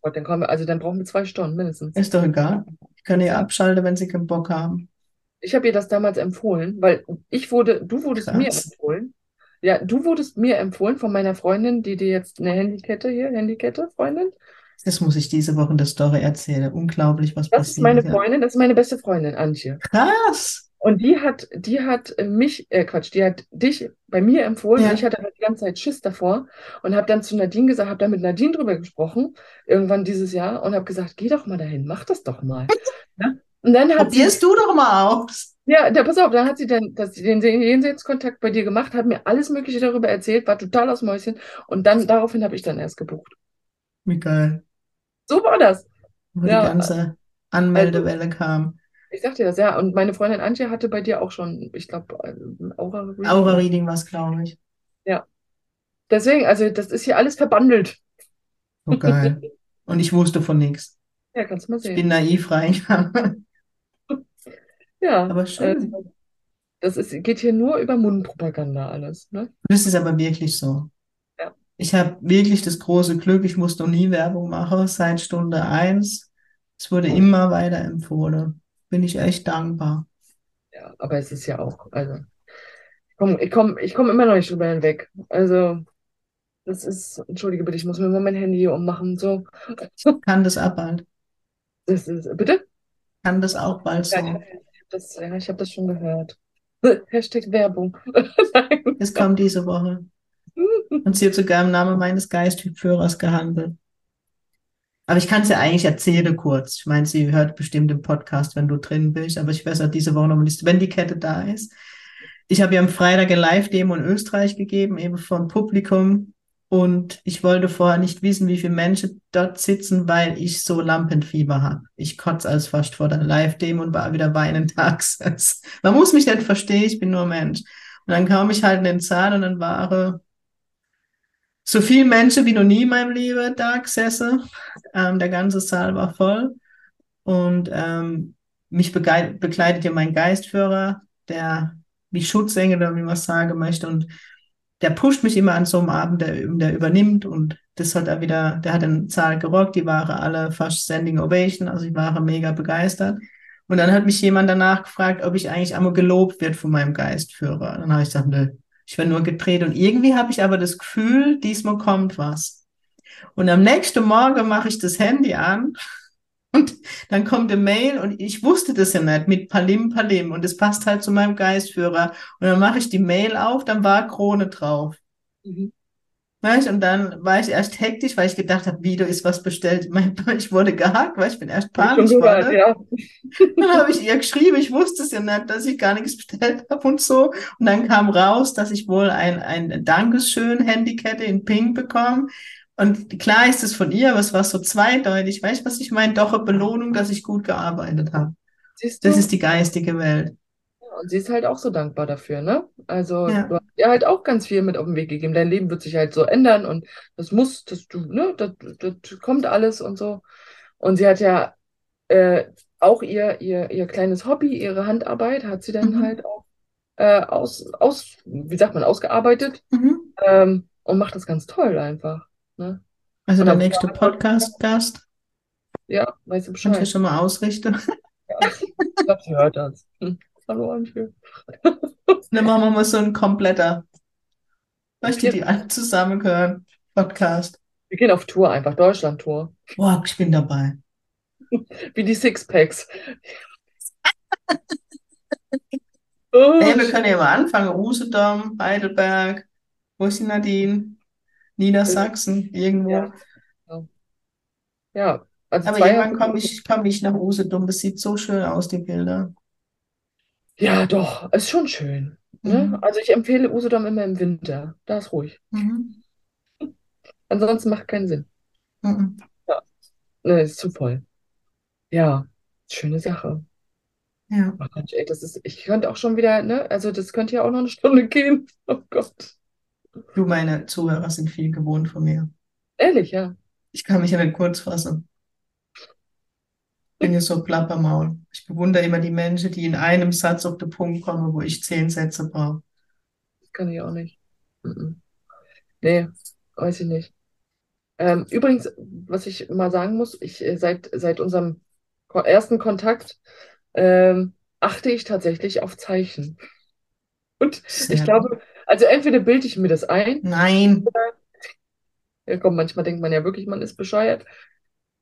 Gott, dann kommen wir, also dann brauchen wir zwei Stunden mindestens. Ist doch egal. Ich kann ihr Ja. abschalten, wenn sie keinen Bock haben. Ich habe ihr das damals empfohlen, weil ich wurde, du wurdest mir Krass. empfohlen. Ja, du wurdest mir empfohlen von meiner Freundin, die dir jetzt eine Handykette hier, Handykette, Freundin. Das muss ich diese Woche in der Story erzählen. Unglaublich, was Das ist meine passiert. Ja. Freundin, das ist meine beste Freundin, Antje. Krass. Und die hat, die hat mich, äh, Quatsch, die hat dich bei mir empfohlen Ja. und ich hatte halt die ganze Zeit Schiss davor und habe dann zu Nadine gesagt, habe dann mit Nadine drüber gesprochen, irgendwann dieses Jahr und habe gesagt, geh doch mal dahin, mach das doch mal. Ja? Und dann hat sie, Probierst du doch mal aus. Ja, da, pass auf, dann hat sie dann das, den Jenseitskontakt bei dir gemacht, hat mir alles Mögliche darüber erzählt, war total aus Mäuschen und dann daraufhin habe ich dann erst gebucht. Wie geil. So war das. Wo die Ja, ganze Anmeldewelle kam. Ich dir das, ja. Und meine Freundin Antje hatte bei dir auch schon, ich glaube, Aura-Reading. Aura-Reading war es, glaube ich. Deswegen, also das ist hier alles verbandelt. So geil. Und ich wusste von nichts. Ja, kannst du mal Ich bin sehen. naiv reingegangen. Ja, Aber schön. also, das ist, geht hier nur über Mundpropaganda alles, ne? Das ist aber wirklich so. Ja. Ich habe wirklich das große Glück, ich muss noch nie Werbung machen, seit Stunde eins. Es wurde immer weiter empfohlen. Bin ich echt dankbar. Ja, aber es ist ja auch, also, ich komme ich komm, ich komm immer noch nicht drüber hinweg. Also, das ist, entschuldige bitte, ich muss mir mal mein Handy hier ummachen. So, Kann das auch bald. das ist, bitte? Kann das auch bald Ja, so. ich hab das, ja, ich habe das schon gehört. Hashtag Werbung. Es kommt diese Woche. Und sie hat sogar im Namen meines Geistführers gehandelt. Aber ich kann es ja eigentlich erzählen kurz. Ich meine, sie hört bestimmt den Podcast, wenn du drin bist, aber ich weiß auch diese Woche noch nicht, wenn die Kette da ist. Ich habe ja am Freitag eine Live-Demo in Österreich gegeben, eben vor dem Publikum. Und ich wollte vorher nicht wissen, wie viele Menschen dort sitzen, weil ich so Lampenfieber habe. Ich kotze als fast vor der Live-Demo und war wieder weinend tags. Man muss mich nicht verstehen, ich bin nur Mensch. Und dann kam ich halt in den Saal und dann waren so viele Menschen wie noch nie in meinem Leben da gesessen. Ähm, der ganze Saal war voll. Und ähm, mich begleitet ja mein Geistführer, der wie Schutzengel oder wie man sagen möchte. Und der pusht mich immer an so einem Abend, der, der übernimmt und das hat er wieder, der hat einen Zahl gerockt, die waren alle fast Standing Ovation, also ich war mega begeistert. Und dann hat mich jemand danach gefragt, ob ich eigentlich einmal gelobt wird von meinem Geistführer. Dann habe ich gesagt, nö, ich werde nur gedreht. Und irgendwie habe ich aber das Gefühl, diesmal kommt was. Und am nächsten Morgen mache ich das Handy an und dann kommt eine Mail und ich wusste das ja nicht mit Palim Palim und es passt halt zu meinem Geistführer. Und dann mache ich die Mail auf, dann war Krone drauf. Mhm. Weißt, und dann war ich erst hektisch, weil ich gedacht habe, wieder ist was bestellt. Ich wurde gehackt, weil ich bin erst panisch geworden. Ja. Dann habe ich ihr geschrieben, ich wusste es ja nicht, dass ich gar nichts bestellt habe und so. Und dann kam raus, dass ich wohl ein, ein Dankeschön-Handykette in Pink bekomme. Und klar ist es von ihr, aber es war so zweideutig. Weißt du, was ich meine? Doch eine Belohnung, dass ich gut gearbeitet habe. Das ist die geistige Welt. und sie ist halt auch so dankbar dafür, ne? Also ja. du hast ihr halt auch ganz viel mit auf den Weg gegeben. Dein Leben wird sich halt so ändern und das muss, das du, ne, das, das kommt alles und so. Und sie hat ja äh, auch ihr, ihr, ihr kleines Hobby, ihre Handarbeit, hat sie dann mhm. halt auch äh, aus, aus, wie sagt man, ausgearbeitet mhm. ähm, und macht das ganz toll einfach. Ne? Also der nächste Podcast-Gast. Ja, weißt du Bescheid. Kann ich schon mal ausrichten? Ja, ich glaube, sie hört das. Hm. Hallo, Antje. Dann machen wir mal so ein kompletter. Möchte die alle zusammengehören? Podcast. Wir gehen auf Tour einfach, Deutschland-Tour. Boah, ich bin dabei. Wie die Sixpacks. oh, hey, wir können ja mal anfangen. Usedom, Heidelberg, wo ist die Nadine? Niedersachsen, irgendwo. Ja, ja also Aber irgendwann komme ich, komm ich nach Usedom. Das sieht so schön aus, die Bilder. Ja, doch, ist schon schön. Ne? Mhm. Also ich empfehle Usedom immer im Winter. Da ist ruhig. Mhm. Ansonsten macht keinen Sinn. Mhm. Ja. Ne, ist zu voll. Ja, schöne Sache. Ja. Oh Mensch, ey, das ist, ich könnte auch schon wieder, ne? Also das könnte ja auch noch eine Stunde gehen. Oh Gott. Du, meine Zuhörer sind viel gewohnt von mir. Ehrlich, ja. Ich kann mich ja nicht kurz fassen. Ich bin ja so Plappermaul. Ich bewundere immer die Menschen, die in einem Satz auf den Punkt kommen, wo ich zehn Sätze brauche. Das kann ich auch nicht. Mhm. Nee, weiß ich nicht. Ähm, übrigens, was ich mal sagen muss, ich äh, seit, seit unserem ersten Kontakt ähm, achte ich tatsächlich auf Zeichen. Und Sehr ich glaube, also entweder bilde ich mir das ein. Nein. Ja, komm, manchmal denkt man ja wirklich, man ist bescheuert.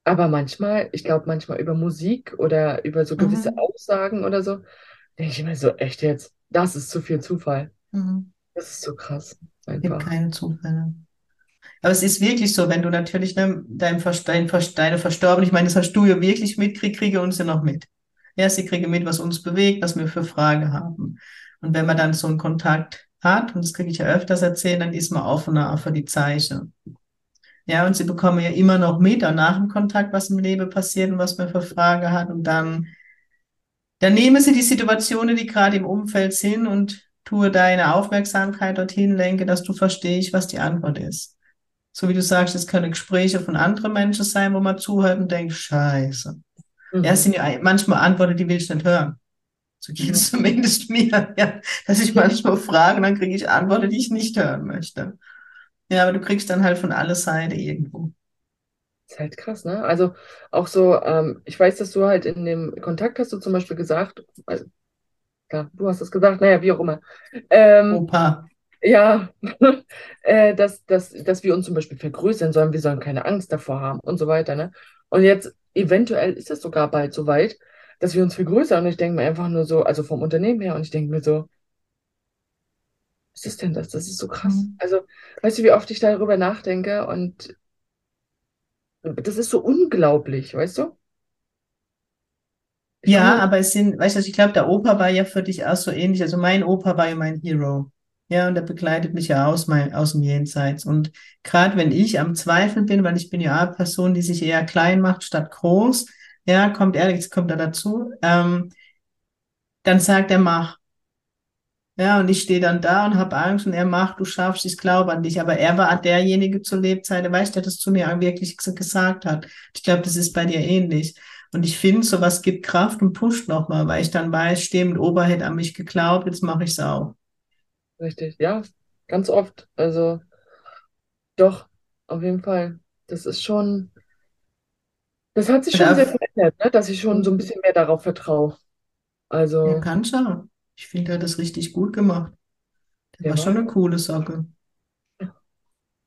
Aber manchmal, ich glaube manchmal über Musik oder über so gewisse mhm. Aussagen oder so, denke ich mir so, echt jetzt, das ist zu viel Zufall. Mhm. Das ist so krass. Es gibt keine Zufälle. Aber es ist wirklich so, wenn du natürlich ne, dein, dein, deine Verstorbenen, ich meine, das hast du ja wirklich mitkriegt, kriege uns ja noch mit. Ja, sie kriege mit, was uns bewegt, was wir für Fragen haben. Und wenn man dann so einen Kontakt hat, und das kriege ich ja öfters erzählt, dann ist man offener auch für die Zeichen. Ja, und sie bekommen ja immer noch mit, auch nach dem Kontakt, was im Leben passiert und was man für Fragen hat. Und dann, dann nehmen sie die Situationen, die gerade im Umfeld sind und tue deine Aufmerksamkeit dorthin, lenke, dass du verstehst, was die Antwort ist. So wie du sagst, es können Gespräche von anderen Menschen sein, wo man zuhört und denkt, scheiße. Mhm. Ja, es sind ja manchmal Antworten, die will ich nicht hören. So geht es zumindest mir, ja, dass ich manchmal frage und dann kriege ich Antworten, die ich nicht hören möchte. Ja, aber du kriegst dann halt von aller Seite irgendwo. Das ist halt krass, ne? Also auch so, ähm, ich weiß, dass du halt in dem Kontakt hast du zum Beispiel gesagt, also, klar, du hast es gesagt, naja, wie auch immer. Ähm, Opa. Ja, äh, dass, dass, dass wir uns zum Beispiel vergrößern sollen, wir sollen keine Angst davor haben und so weiter, ne? Und jetzt, eventuell ist es sogar bald soweit, dass wir uns vergrößern. Und ich denke mir einfach nur so, also vom Unternehmen her, und ich denke mir so, was ist denn das? Das ist so krass. Mhm. Also, weißt du, wie oft ich darüber nachdenke und das ist so unglaublich, weißt du? Ich ja, aber es sind, weißt du, ich glaube, der Opa war ja für dich auch so ähnlich. Also mein Opa war ja mein Hero. Ja, und der begleitet mich ja aus, mein, aus dem Jenseits. Und gerade wenn ich am Zweifeln bin, weil ich bin ja eine Person, die sich eher klein macht statt groß, ja, kommt er, jetzt kommt er dazu, ähm, dann sagt er, mach. Ja, und ich stehe dann da und habe Angst und er macht, du schaffst, ich glaube an dich. Aber er war derjenige zur Lebzeit, weißt der das zu mir wirklich gesagt hat. Ich glaube, das ist bei dir ähnlich. Und ich finde, sowas gibt Kraft und pusht nochmal, weil ich dann weiß, stehend Oberhead an mich geglaubt, jetzt mache ich es auch. Richtig, ja. Ganz oft. Also doch, auf jeden Fall. Das ist schon, das hat sich schon sehr verändert, ne? Dass ich schon so ein bisschen mehr darauf vertraue. ja, Also, kann schon. Ich finde, er hat das richtig gut gemacht. Das der war schon eine coole Sache.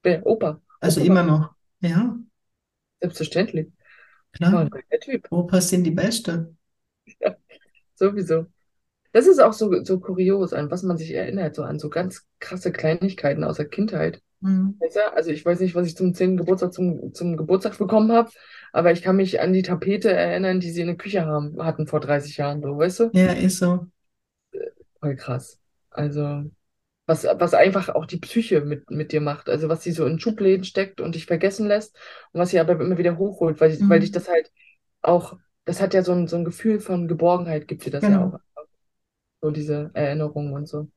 der Opa. Also Opa immer noch. Ja, selbstverständlich. Klar. geiler Typ. Opas sind die Beste. Ja, sowieso. Das ist auch so, so kurios, an was man sich erinnert, so an so ganz krasse Kleinigkeiten aus der Kindheit. Mhm. Also ich weiß nicht, was ich zum 10. Geburtstag zum, zum Geburtstag bekommen habe, aber ich kann mich an die Tapete erinnern, die sie in der Küche haben, hatten vor 30 Jahren, so, weißt du? Ja, ist so. Voll krass. Also, was, was einfach auch die Psyche mit, mit dir macht. Also, was sie so in Schubläden steckt und dich vergessen lässt und was sie aber immer wieder hochholt, weil, weil dich Mhm. das halt auch, das hat ja so ein, so ein Gefühl von Geborgenheit, gibt dir das ja Genau. auch. So diese Erinnerungen und so.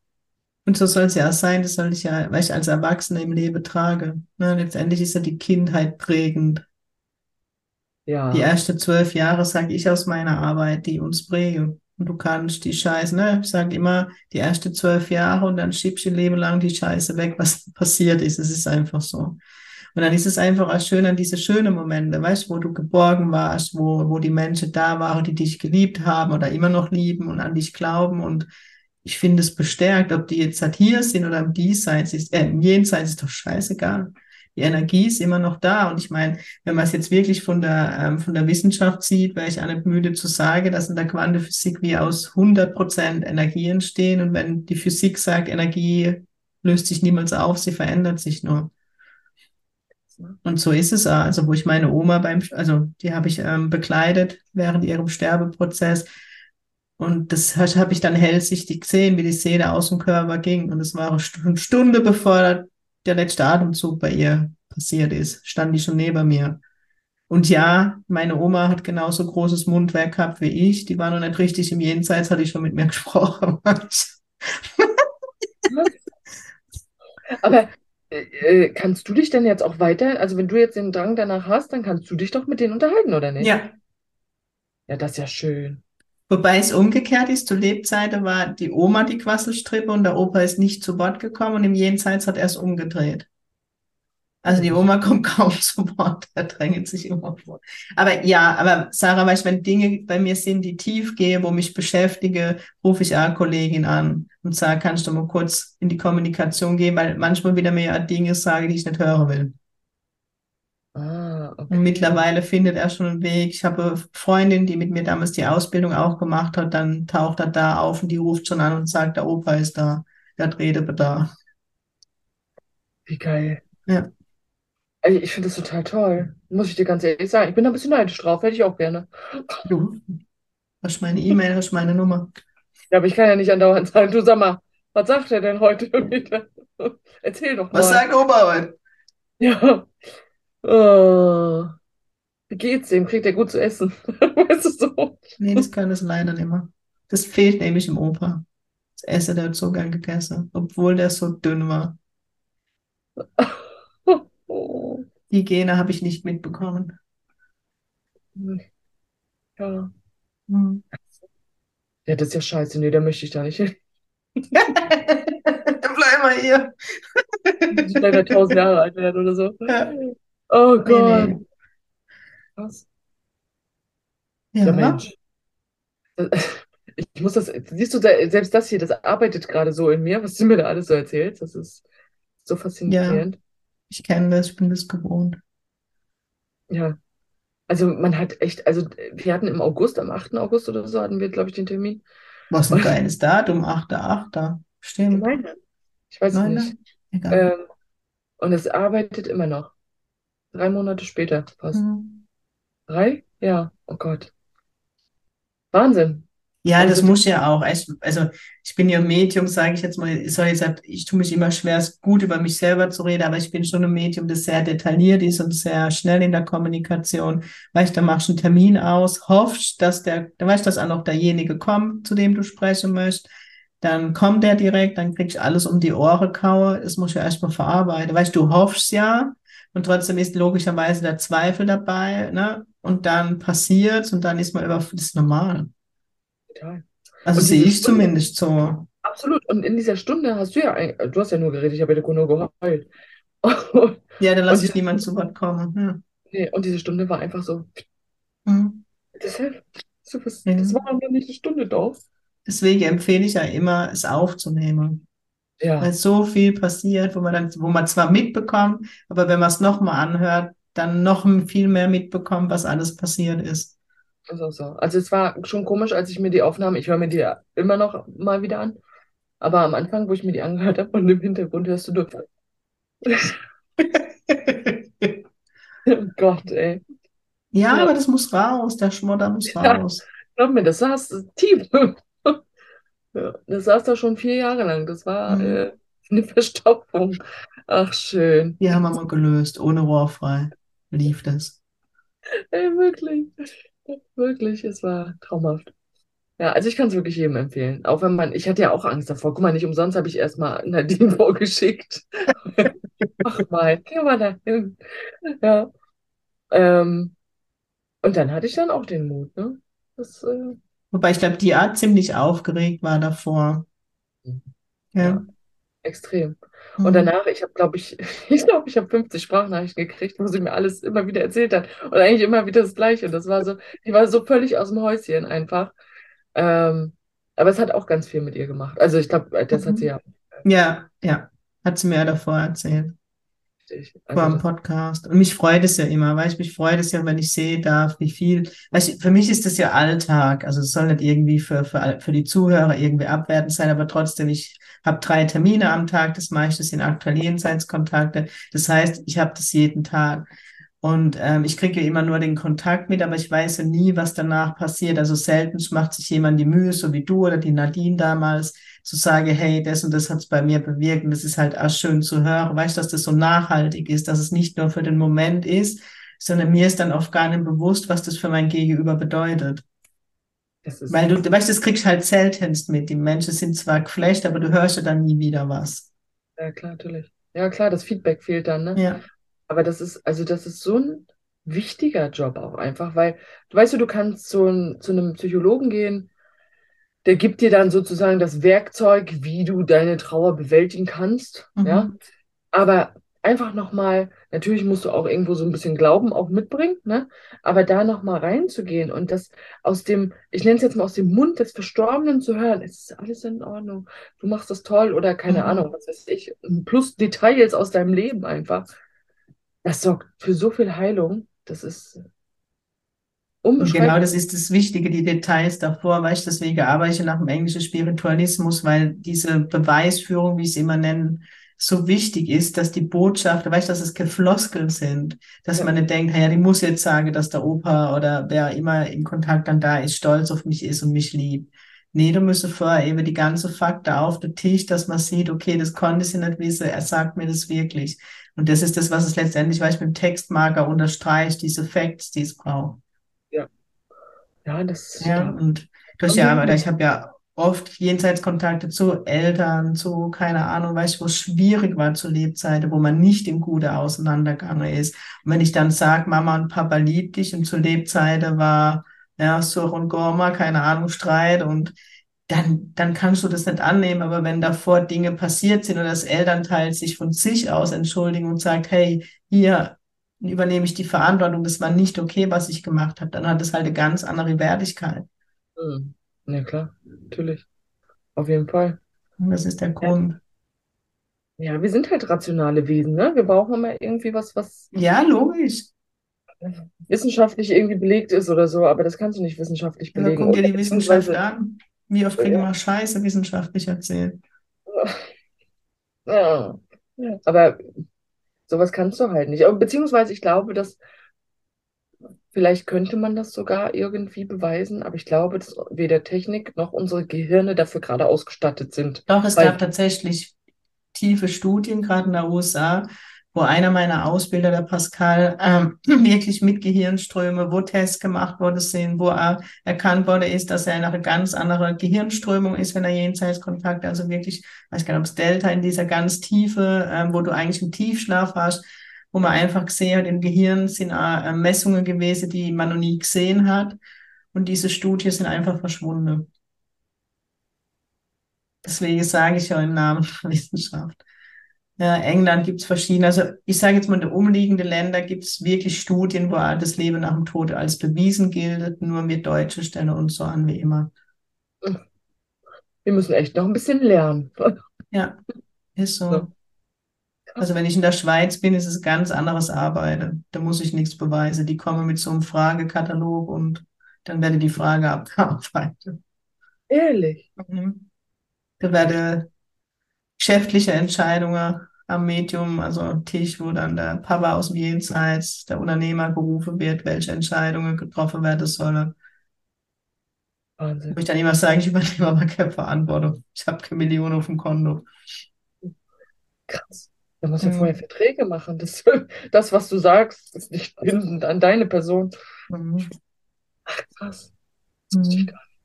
Und so soll es ja auch sein, das soll ich ja, weil ich als Erwachsener im Leben trage. Ne, letztendlich ist ja die Kindheit prägend. Die Ja. ersten zwölf Jahre, sage ich aus meiner Arbeit, die uns prägen. Und du kannst die Scheiße, ne? Ich sage immer, die ersten zwölf Jahre und dann schiebst du ein Leben lang die Scheiße weg, was passiert ist. Es ist einfach so. Und dann ist es einfach auch schön an diese schönen Momente, weißt du, wo du geborgen warst, wo, wo die Menschen da waren, die dich geliebt haben oder immer noch lieben und an dich glauben. Und ich finde es bestärkt, ob die jetzt halt hier sind oder im Diesseits ist, äh, im Jenseits ist doch scheißegal. Die Energie ist immer noch da. Und ich meine, wenn man es jetzt wirklich von der, ähm, von der Wissenschaft sieht, wäre ich auch nicht müde zu sagen, dass in der Quantenphysik wie aus 100 Prozent Energie entstehen. Und wenn die Physik sagt, Energie löst sich niemals auf, sie verändert sich nur. Und so ist es auch. Also, wo ich meine Oma beim, also die habe ich ähm, begleitet während ihrem Sterbeprozess. Und das habe ich dann hellsichtig gesehen, wie die Seele aus dem Körper ging. Und es war eine Stunde bevor der letzte Atemzug bei ihr passiert ist, stand die schon neben mir. Und ja, meine Oma hat genauso großes Mundwerk gehabt wie ich. Die war noch nicht richtig im Jenseits, hat die schon mit mir gesprochen. Aber äh, äh, kannst du dich denn jetzt auch weiter, also wenn du jetzt den Drang danach hast, dann kannst du dich doch mit denen unterhalten, oder nicht? Ja, Ja, das ist ja schön. Wobei es umgekehrt ist. Zu Lebzeiten war die Oma die Quasselstrippe und der Opa ist nicht zu Wort gekommen und im Jenseits hat er es umgedreht. Also die Oma kommt kaum zu Wort, er drängelt sich immer vor. Aber ja, aber Sarah, weißt, wenn Dinge bei mir sind, die tief gehen, wo mich beschäftige, rufe ich eine Kollegin an und sage, kannst du mal kurz in die Kommunikation gehen, weil manchmal wieder mir ja Dinge sage, die ich nicht hören will. Ah, Und okay. mittlerweile findet er schon einen Weg. Ich habe eine Freundin, die mit mir damals die Ausbildung auch gemacht hat, dann taucht er da auf und die ruft schon an und sagt, der Opa ist da, der hat Redebedarf. Wie geil. Ja, Ey, Ich finde das total toll. Muss ich dir ganz ehrlich sagen. Ich bin da ein bisschen neidisch drauf, hätte ich auch gerne. du hast meine E-Mail, hast meine Nummer. Ja, aber ich kann ja nicht andauernd sagen, du sag mal, was sagt er denn heute wieder? Erzähl doch Was mal. sagt Opa heute? Ja. Oh. Wie geht's dem? Kriegt er gut zu essen? Weißt du so? Nee, das kann das leider nicht mehr. Das fehlt nämlich im Opa. Das Essen, der hat so gern gegessen, obwohl der so dünn war. Die Gene habe ich nicht mitbekommen. Ja. Hm. Ja, das ist ja scheiße. Nee, da möchte ich da nicht hin. Bleib mal hier. Ich leider tausend Jahre alt werden oder so. Ja. Oh Nee, Gott. nee. Was? Ja, Ja, Mensch. Ich muss das, siehst du, selbst das hier, das arbeitet gerade so in mir, was du mir da alles so erzählst. Das ist so ja, faszinierend. ich kenne das, ich bin das gewohnt. Ja. Also man hat echt, also wir hatten im August, am 8. August oder so, hatten wir, glaube ich, den Termin. Was ein geiles Datum, 8.8. ich Stimmt. meine, ich weiß es nicht. Ähm, und es arbeitet immer noch. Drei Monate später fast. Hm. Drei? Ja, oh Gott. Wahnsinn. Ja, das Also, muss ja auch. Ich, also ich bin ja ein Medium, sage ich jetzt mal. Ich soll jetzt, ich tue mich immer schwer, es gut über mich selber zu reden, aber ich bin schon ein Medium, das sehr detailliert ist und sehr schnell in der Kommunikation. Weißt, da machst du einen Termin aus, hoffst, dass der, da weißt, dass auch noch derjenige kommt, zu dem du sprechen möchtest. Dann kommt der direkt, dann kriegst du alles um die Ohren kaue. Das muss ich ja erstmal verarbeiten. Weißt, du hoffst ja und trotzdem ist logischerweise der Zweifel dabei, ne? Und dann passiert's und dann ist man über, das ist normal. total. Also sehe ich Stunde, zumindest so. absolut. Und in dieser Stunde hast du ja, du hast ja nur geredet, ich habe ja nur geheult. Ja, dann lasse ich diese, niemand zu Wort kommen. nee, und diese Stunde war einfach so, Ja. Mhm. deshalb, Ja. das war noch nicht eine Stunde doch. Deswegen empfehle ich ja immer, es aufzunehmen. Ja, Weil so viel passiert, wo man dann, wo man zwar mitbekommt, aber wenn man es nochmal anhört, dann noch viel mehr mitbekommt, was alles passiert ist. auch so. Also es war schon komisch, als ich mir die Aufnahme, ich höre mir die immer noch mal wieder an, aber am Anfang, wo ich mir die angehört habe und im Hintergrund hörst du nur, oh Gott, ey. Ja, Ja, aber das muss raus, der Schmodder muss ja, raus. glaub mir, das saß tief. Ja, das saß da schon vier Jahre lang. Das war Mhm. äh, eine Verstopfung. Ach, schön. Die haben wir mal gelöst, ohne rohrfrei lief das. Ey, wirklich. Wirklich, es war traumhaft. Ja, also ich kann es wirklich jedem empfehlen. Auch wenn man, ich hatte ja auch Angst davor. Guck mal, nicht umsonst habe ich erstmal Nadine vorgeschickt. Ach mal, geh mal da hin. Ja. Ähm, und dann hatte ich dann auch den Mut, ne? Das, äh, Wobei ich glaube, die Art ziemlich aufgeregt war davor. Ja. ja, extrem. Und Mhm. danach, ich habe, glaube ich, ich glaube, ich habe 50 Sprachnachrichten gekriegt, wo sie mir alles immer wieder erzählt hat. Und eigentlich immer wieder das Gleiche. Und das war so, die war so völlig aus dem Häuschen einfach. Ähm, aber es hat auch ganz viel mit ihr gemacht. Also ich glaube, das hat sie Mhm. ja Ja, ja, hat sie mir ja davor erzählt. Richtig. vor Also dem das, Podcast. Und mich freut es ja immer, weil ich mich freut es ja, wenn ich sehen darf, wie viel. Weißt für mich ist das ja Alltag. Also es soll nicht irgendwie für, für, für die Zuhörer irgendwie abwertend sein, aber trotzdem, ich habe drei Termine am Tag, das meiste sind aktuelle Jenseitskontakte. Das heißt, ich habe das jeden Tag. Und ähm, ich kriege ja immer nur den Kontakt mit, aber ich weiß ja nie, was danach passiert. Also selten macht sich jemand die Mühe, so wie du oder die Nadine damals, zu sagen, hey, das und das hat es bei mir bewirkt. Und das ist halt auch schön zu hören. Weißt du, dass das so nachhaltig ist, dass es nicht nur für den Moment ist, sondern mir ist dann oft gar nicht bewusst, was das für mein Gegenüber bedeutet. Weil du, du weißt, das kriegst du halt seltenst mit. Die Menschen sind zwar geflasht, aber du hörst ja dann nie wieder was. ja klar, natürlich. Ja klar, das Feedback fehlt dann, ne? Ja. Aber das ist, also das ist so ein wichtiger Job auch einfach, weil, du weißt du, du kannst zu, ein, zu einem Psychologen gehen, der gibt dir dann sozusagen das Werkzeug, wie du deine Trauer bewältigen kannst, ja? Mhm. Aber einfach nochmal, natürlich musst du auch irgendwo so ein bisschen Glauben auch mitbringen, ne? Aber da nochmal reinzugehen und das aus dem, ich nenne es jetzt mal aus dem Mund des Verstorbenen zu hören, es ist alles in Ordnung, du machst das toll oder keine Mhm. Ahnung, was weiß ich, plus Details aus deinem Leben einfach. Das sorgt für so viel Heilung, das ist Und genau unbeschreiblich. das ist das Wichtige, die Details davor, weil ich deswegen arbeite ich nach dem englischen Spiritualismus, weil diese Beweisführung, wie ich es immer nenne, so wichtig ist, dass die Botschaft, weißt du, dass es keine Floskeln sind, dass Ja, man nicht denkt, ja, die muss jetzt sagen, dass der Opa oder wer immer in Kontakt dann da ist, stolz auf mich ist und mich liebt. Nee, du musst vorher eben die ganze Fakten auf den Tisch, dass man sieht, okay, das konnte sie nicht wissen, er sagt mir das wirklich. Und das ist das, was es letztendlich, weil ich mit dem Textmarker unterstreicht, diese Facts, die es braucht. ja, ja, das, Ja, da und durch die Arbeit, ich habe ja oft Jenseitskontakte zu Eltern, zu, keine Ahnung, weißt du, wo es schwierig war zu Lebzeiten, wo man nicht im Gute auseinandergegangen ist. Und wenn ich dann sage, Mama und Papa liebt dich und zu Lebzeiten war, ja, Sur und Gorma, keine Ahnung, Streit und dann, dann kannst du das nicht annehmen. Aber wenn davor Dinge passiert sind und das Elternteil sich von sich aus entschuldigt und sagt, hey, hier übernehme ich die Verantwortung, das war nicht okay, was ich gemacht habe, dann hat es halt eine ganz andere Wertigkeit. Hm. Ja, klar, natürlich. Auf jeden Fall. Und das ist der Ja, Grund. ja, wir sind halt rationale Wesen, ne? Wir brauchen immer irgendwie was, was Ja, logisch. wissenschaftlich irgendwie belegt ist oder so, aber das kannst du nicht wissenschaftlich belegen. guck dir Oder die Wissenschaft an. Wie oft kriegen ja, wir Scheiße wissenschaftlich erzählt? ja. Aber sowas kannst du halt nicht. Beziehungsweise ich glaube, dass vielleicht könnte man das sogar irgendwie beweisen, aber ich glaube, dass weder Technik noch unsere Gehirne dafür gerade ausgestattet sind. Doch, es gab Weil, tatsächlich tiefe Studien, gerade in der USA, wo einer meiner Ausbilder, der Pascal, ähm, wirklich mit Gehirnströme, wo Tests gemacht worden sind, wo er erkannt worden ist, dass er in einer ganz anderen Gehirnströmung ist, wenn er Jenseitskontakt, also wirklich, weiß gar nicht, ob es Delta in dieser ganz Tiefe, ähm, wo du eigentlich im Tiefschlaf hast, wo man einfach gesehen hat, im Gehirn sind äh, Messungen gewesen, die man noch nie gesehen hat. Und diese Studien sind einfach verschwunden. Deswegen sage ich ja im Namen der Wissenschaft. Ja, England gibt es verschiedene, also ich sage jetzt mal, in umliegenden Ländern gibt es wirklich Studien, wo das Leben nach dem Tod als bewiesen gilt, nur wir Deutsche stellen uns so an wie immer. Wir müssen echt noch ein bisschen lernen. Ja, ist so. So. Also wenn ich in der Schweiz bin, ist es ganz anderes Arbeiten. Da muss ich nichts beweisen. Die kommen mit so einem Fragekatalog und dann werde die Frage abgearbeitet. Ehrlich. Mhm. Da werde geschäftliche Entscheidungen am Medium, also Tisch, wo dann der Papa aus dem Jenseits, der Unternehmer gerufen wird, welche Entscheidungen getroffen werden sollen. Wo Wahnsinn. ich dann immer sage, ich übernehme aber keine Verantwortung. Ich habe keine Millionen auf dem Konto. Krass. Da muss ja Mhm. vorher Verträge machen. Das, das, was du sagst, ist nicht bindend an deine Person. Mhm. Krass. Das wusste ich Mhm. gar nicht.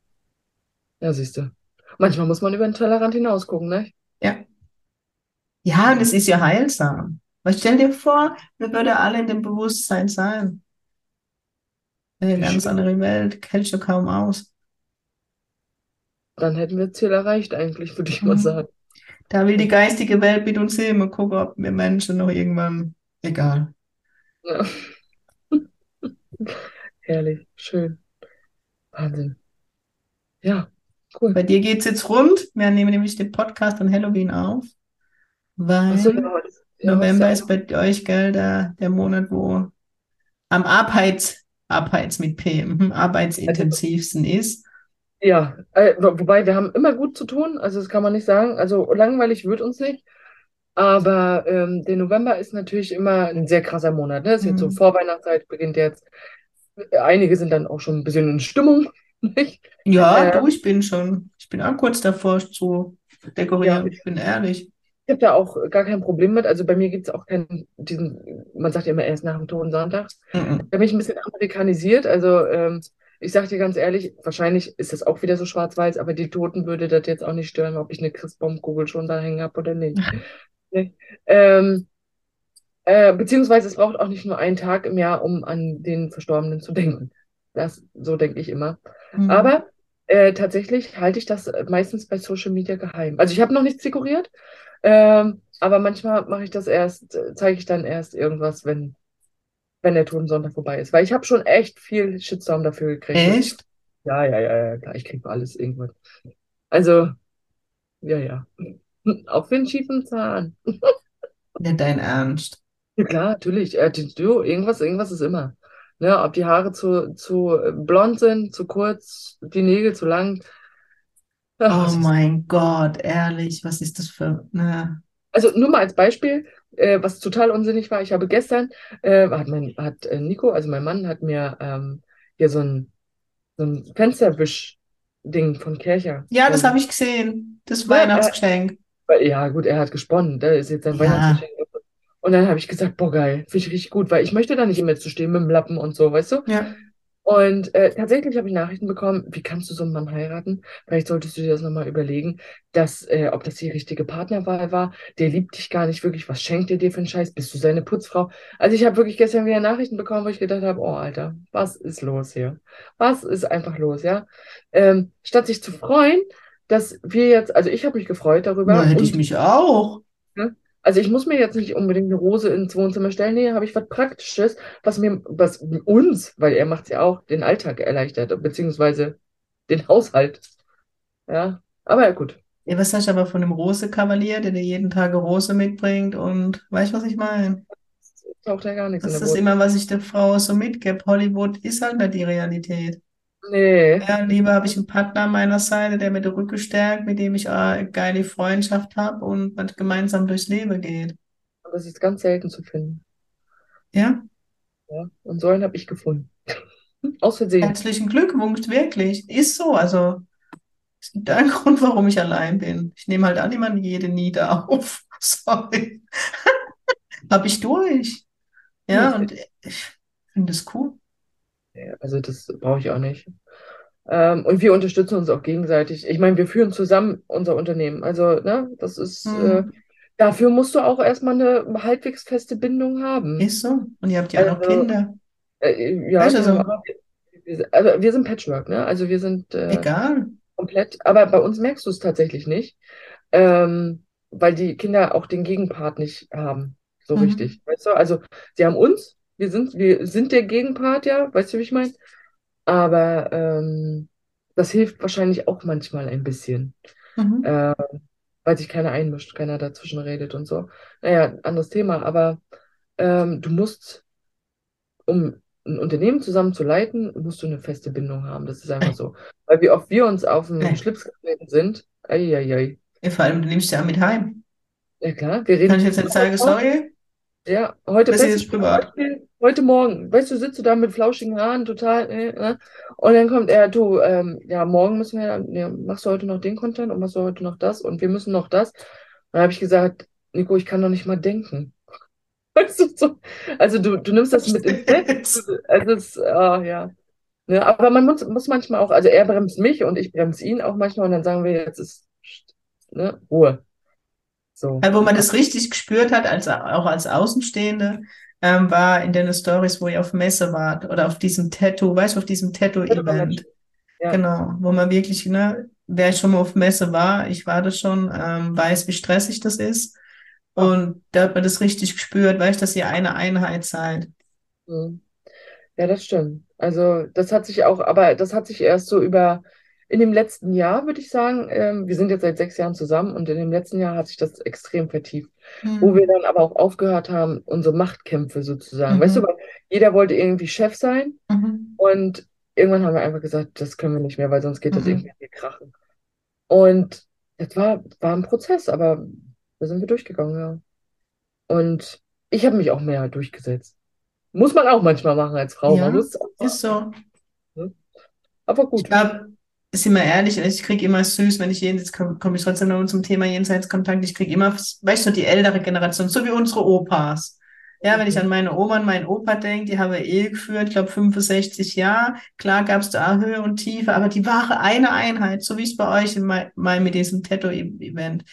Ja, siehst du. Manchmal muss man über den Tellerrand hinausgucken, ne? Ja. Ja, und es ist ja heilsam. Weil stell dir vor, wir würden alle in dem Bewusstsein sein. Eine ganz andere Welt, kennst du kaum aus. Dann hätten wir das Ziel erreicht, eigentlich, würde ich mal Mhm. sagen. Da will die geistige Welt mit uns hin und gucken, ob wir Menschen noch irgendwann, egal. Ja. Herrlich, schön. Wahnsinn. Ja, cool. Bei dir geht es jetzt rund. Wir nehmen nämlich den Podcast an Halloween auf, weil ja, ja, heute ist November ja ist bei euch, gell, der, der Monat, wo am Arbeits, Arbeits mit P, mhm, arbeitsintensivsten ist. Ja, äh, wo- wobei wir haben immer gut zu tun, also das kann man nicht sagen. Also langweilig wird uns nicht. Aber ähm, der November ist natürlich immer ein sehr krasser Monat. Ne? Ist jetzt so Mhm. Vorweihnachtszeit, beginnt jetzt. Einige sind dann auch schon ein bisschen in Stimmung, nicht? Ja, Äh, du, ich bin schon, ich bin auch kurz davor zu ja, dekorieren, ich, ich bin ehrlich. Ich habe da auch gar kein Problem mit. Also bei mir gibt es auch keinen, diesen, man sagt ja immer erst nach dem Toten Sonntag. Mhm. Da bin ich ein bisschen amerikanisiert. Also ähm, ich sage dir ganz ehrlich, wahrscheinlich ist das auch wieder so schwarz-weiß, aber die Toten würde das jetzt auch nicht stören, ob ich eine Christbaumkugel schon da hängen habe oder nicht. Ne? Ähm, äh, beziehungsweise es braucht auch nicht nur einen Tag im Jahr, um an den Verstorbenen zu denken. Das, so denke ich immer. Mhm. Aber äh, tatsächlich halte ich das meistens bei Social Media geheim. Also ich habe noch nichts dekoriert, ähm, aber manchmal mache ich das erst, äh, zeige ich dann erst irgendwas, wenn, wenn der Totensonntag vorbei ist. Weil ich habe schon echt viel Shitstorm dafür gekriegt. Echt? ja, ja, ja, ja, klar, ich kriege alles irgendwann. Also, ja, ja. Auch für einen schiefen Zahn. Nicht dein Ernst. Ja, klar, natürlich. Äh, du, irgendwas, irgendwas ist immer. Ne, ob die Haare zu, zu äh, blond sind, zu kurz, die Nägel zu lang. Oh mein Gott, ehrlich, was ist das für, ne? Also nur mal als Beispiel, äh, was total unsinnig war. Ich habe gestern, äh, hat mein, hat äh, Nico, also mein Mann, hat mir ähm, hier so ein, so ein Fensterwisch-Ding von Kercher. Ja, das habe ich gesehen. Das ne, äh, Weihnachtsgeschenk. ja, gut, er hat gesponnen. Das ist jetzt sein Ja, Weihnachtsgeschenk. Und dann habe ich gesagt, boah, geil, finde ich richtig gut, weil ich möchte da nicht immer zu stehen mit dem Lappen und so, weißt du? ja. Und äh, tatsächlich habe ich Nachrichten bekommen, wie kannst du so einen Mann heiraten? Vielleicht solltest du dir das nochmal überlegen, dass, äh, ob das die richtige Partnerwahl war. Der liebt dich gar nicht wirklich. Was schenkt er dir für einen Scheiß? Bist du seine Putzfrau? Also ich habe wirklich gestern wieder Nachrichten bekommen, wo ich gedacht habe, oh Alter, was ist los hier? Was ist einfach los, ja? Ähm, statt sich zu freuen, dass wir jetzt, also ich habe mich gefreut Na, darüber hätte ich mich auch. Also ich muss mir jetzt nicht unbedingt eine Rose ins Wohnzimmer stellen. Nee, habe ich was Praktisches, was mir, was uns, weil er macht es ja auch, den Alltag erleichtert, beziehungsweise den Haushalt. Ja, aber ja, gut. Ja, was hast du aber von dem Rose-Kavalier, der dir jeden Tag eine Rose mitbringt und weißt du, was ich meine? Taucht ja gar nichts Das ist Wohnung. immer, was ich der Frau so mitgebe. Hollywood ist halt nicht die Realität. Nee, Ja, lieber habe ich einen Partner an meiner Seite, der mir den Rücken stärkt, mit dem ich äh, eine geile Freundschaft habe und man gemeinsam durchs Leben geht. und das ist ganz selten zu finden. Ja, Ja, und so einen habe ich gefunden. Aus Versehen. herzlichen Glückwunsch, wirklich. Ist so. Also, es gibt einen Grund, warum ich allein bin. Ich nehme halt auch niemanden jede Nieder auf. Sorry. Habe ich durch. Ja, und ich finde es cool. Also das brauche ich auch nicht. Ähm, und wir unterstützen uns auch gegenseitig. Ich meine, wir führen zusammen unser Unternehmen. Also, ne, das ist, äh, Hm, dafür musst du auch erstmal eine halbwegs feste Bindung haben. ist so. Und ihr habt ja auch noch Also, Kinder. äh, ja, Weißt du, also, also wir sind Patchwork, ne? Also wir sind, äh, egal. komplett. Aber bei uns merkst du es tatsächlich nicht, ähm, weil die Kinder auch den Gegenpart nicht haben, so Mhm. richtig. Weißt du? Also sie haben uns, wir sind, wir sind der Gegenpart, ja, weißt du, wie ich meine? Aber ähm, das hilft wahrscheinlich auch manchmal ein bisschen, Mhm. äh, weil sich keiner einmischt, keiner dazwischen redet und so. Naja, anderes Thema, aber ähm, du musst, um ein Unternehmen zusammen zu leiten, musst du eine feste Bindung haben. Das ist einfach so. Weil wie oft wir uns auf den. Schlips getreten sind, eieiei. Ja, Vor allem, du nimmst ja mit heim. Ja klar, wir Kann reden ich jetzt nicht sagen, sorry, Ja, heute das ist privat. Beispiel, heute Morgen. Weißt du, sitzt du da mit flauschigen Haaren, total, äh, ne? Und dann kommt er, du, ähm, ja, morgen müssen wir, ja, machst du heute noch den Content und machst du heute noch das und wir müssen noch das. Dann habe ich gesagt, Nico, ich kann doch nicht mal denken. Weißt du, so, also du, du nimmst das mit ins Bett. Also es, ah, ja. Ne, aber man muss, muss manchmal auch, also er bremst mich und ich bremse ihn auch manchmal und dann sagen wir, jetzt ist ne, Ruhe. So. Ja, Wo man das richtig gespürt hat, als, auch als Außenstehende, ähm, war in den Stories, wo ihr auf Messe wart oder auf diesem Tattoo, weißt du, auf diesem Tattoo-Event. Ja. Genau, wo man wirklich, ne, wer schon mal auf Messe war, ich war das schon, ähm, weiß, wie stressig das ist. Und da hat man das richtig gespürt, weißt du, dass ihr eine Einheit seid. Mhm. Ja, das stimmt. Also das hat sich auch, aber das hat sich erst so über, in dem letzten Jahr, würde ich sagen, ähm, wir sind jetzt seit sechs Jahren zusammen und in dem letzten Jahr hat sich das extrem vertieft, wo Mhm. wir dann aber auch aufgehört haben, unsere Machtkämpfe sozusagen. Weißt du, Mhm. weil jeder wollte irgendwie Chef sein Mhm. und irgendwann haben wir einfach gesagt, das können wir nicht mehr, weil sonst geht das Mhm. irgendwie krachen. Und das war, war ein Prozess, aber da sind wir durchgegangen, ja. Und ich habe mich auch mehr durchgesetzt. Muss man auch manchmal machen als Frau. Ja, ist so. Aber Ich gut. glaube, sind wir ehrlich, ich kriege immer süß, wenn ich jeden, jetzt komme komm ich trotzdem noch zum Thema Jenseitskontakt, ich kriege immer, weißt du, die ältere Generation, so wie unsere Opas. Ja, wenn ich Mhm. an meine Oma und meinen Opa denke, die haben Ehe geführt, ich glaube 65 Jahre. Klar gab es da Höhe und Tiefe, aber die wahre eine Einheit, so wie es bei euch in mein, mit diesem Tattoo-Event.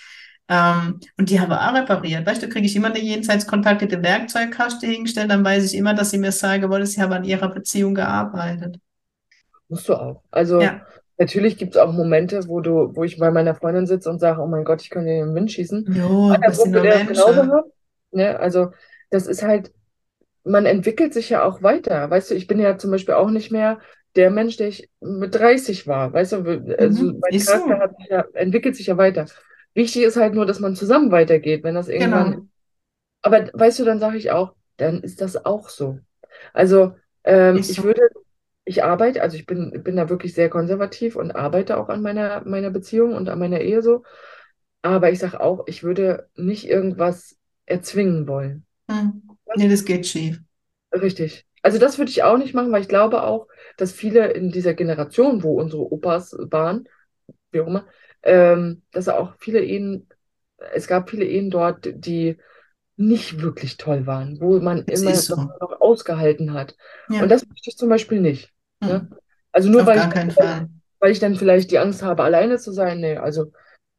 Ähm, und die haben auch repariert. Weißt du, kriege ich immer eine Jenseitskontakt, die Werkzeugkaste hingestellt, dann weiß ich immer, dass sie mir sagen wollte, sie haben an ihrer Beziehung gearbeitet. Musst du auch. Also Ja. Natürlich gibt es auch Momente, wo du, wo ich bei meiner Freundin sitze und sage, oh mein Gott, ich könnte in den Wind schießen. Jo, das Andersrum sind nur wird er das genauso. Ne? Also das ist halt, man entwickelt sich ja auch weiter. Weißt du, ich bin ja zum Beispiel auch nicht mehr der Mensch, der ich mit 30 war. Weißt du, also Mhm, mein Charakter so. hat sich ja, entwickelt sich ja weiter. Wichtig ist halt nur, dass man zusammen weitergeht. Wenn das irgendwann Genau. Aber weißt du, dann sage ich auch, dann ist das auch so. Also ähm, ich so. würde, ich arbeite, also ich bin, bin da wirklich sehr konservativ und arbeite auch an meiner, meiner Beziehung und an meiner Ehe so. Aber ich sage auch, ich würde nicht irgendwas erzwingen wollen. Hm. Nee, das geht schief. Richtig. Also das würde ich auch nicht machen, weil ich glaube auch, dass viele in dieser Generation, wo unsere Opas waren, wie auch immer, ähm, dass auch viele Ehen, es gab viele Ehen dort, die nicht wirklich toll waren, wo man Es immer so. noch, noch ausgehalten hat. Ja. Und das möchte ich zum Beispiel nicht. Ne? Hm. Also nur Auf weil ich, weil ich dann vielleicht die Angst habe, alleine zu sein. Nee, also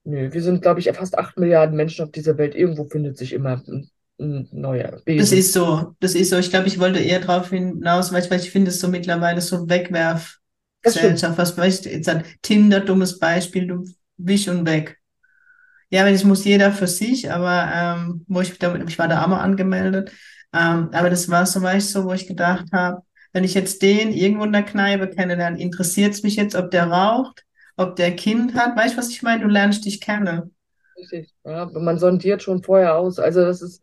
nö, wir sind, glaube ich, fast acht Milliarden Menschen auf dieser Welt. Irgendwo findet sich immer ein, ein neuer Das Wesen. ist so. Das ist so. Ich glaube, ich wollte eher darauf hinaus, weil ich, weil ich finde es so mittlerweile so Das stimmt. Wegwerfgesellschaft. Was weißt du, jetzt ein Tinder, dummes Beispiel, du wisch und weg. Ja, wenn es muss jeder für sich, aber ähm, wo ich, ich war da auch mal angemeldet. Ähm, aber das war so, weißt du, so, wo ich gedacht habe, wenn ich jetzt den irgendwo in der Kneipe kennenlerne, interessiert es mich jetzt, ob der raucht, ob der Kind hat. Weißt du, was ich meine? Du lernst dich kennen. Richtig. Ja, man sondiert schon vorher aus. Also das ist,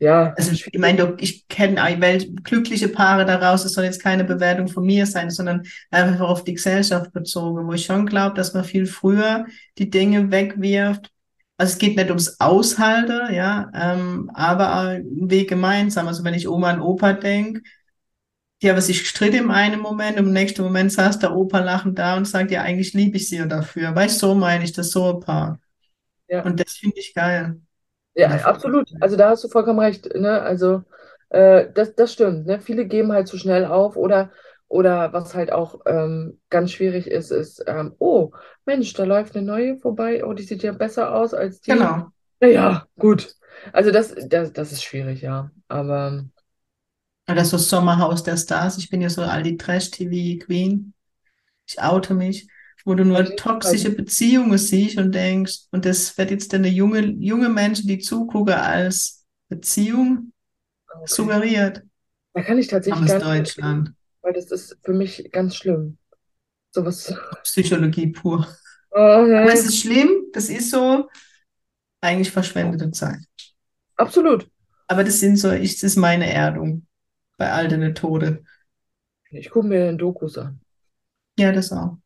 ja, Also ich meine, ich kenne glückliche Paare daraus, es soll jetzt keine Bewertung von mir sein, sondern einfach auf die Gesellschaft bezogen, wo ich schon glaube, dass man viel früher die Dinge wegwirft. Also es geht nicht ums Aushalten, ja, ähm, aber ein Weg gemeinsam. Also wenn ich Oma und Opa denke, die haben sich gestritten im einen Moment, im nächsten Moment saß der Opa lachend da und sagt, ja, eigentlich liebe ich sie dafür. Weißt du, so meine ich das so ein Paar. ja. Und das finde ich geil. Ja, absolut. Also da hast du vollkommen recht. Ne? Also äh, das, das stimmt. Ne? Viele geben halt zu schnell auf oder, oder was halt auch ähm, ganz schwierig ist, ist, ähm, oh Mensch, da läuft eine neue vorbei. Oh, die sieht ja besser aus als die. Genau. Naja, gut. Also das, das, das ist schwierig, ja. Aber Oder so Sommerhaus der Stars. Ich bin ja so all die Trash-TV-Queen. Ich oute mich. wo du nur nicht toxische halten. Beziehungen siehst und denkst, und das wird jetzt deine junge, junge Menschen, die zugucken, als Beziehung Okay. suggeriert. Da kann ich tatsächlich Armes gar nicht Deutschland. weil das ist für mich ganz schlimm. Sowas. Psychologie pur. Oh, Aber es ist schlimm, das ist so eigentlich verschwendete Zeit. Absolut. Aber das sind so, ich, das ist meine Erdung bei all den Tode. Ich gucke mir Dokus an. Ja, das auch.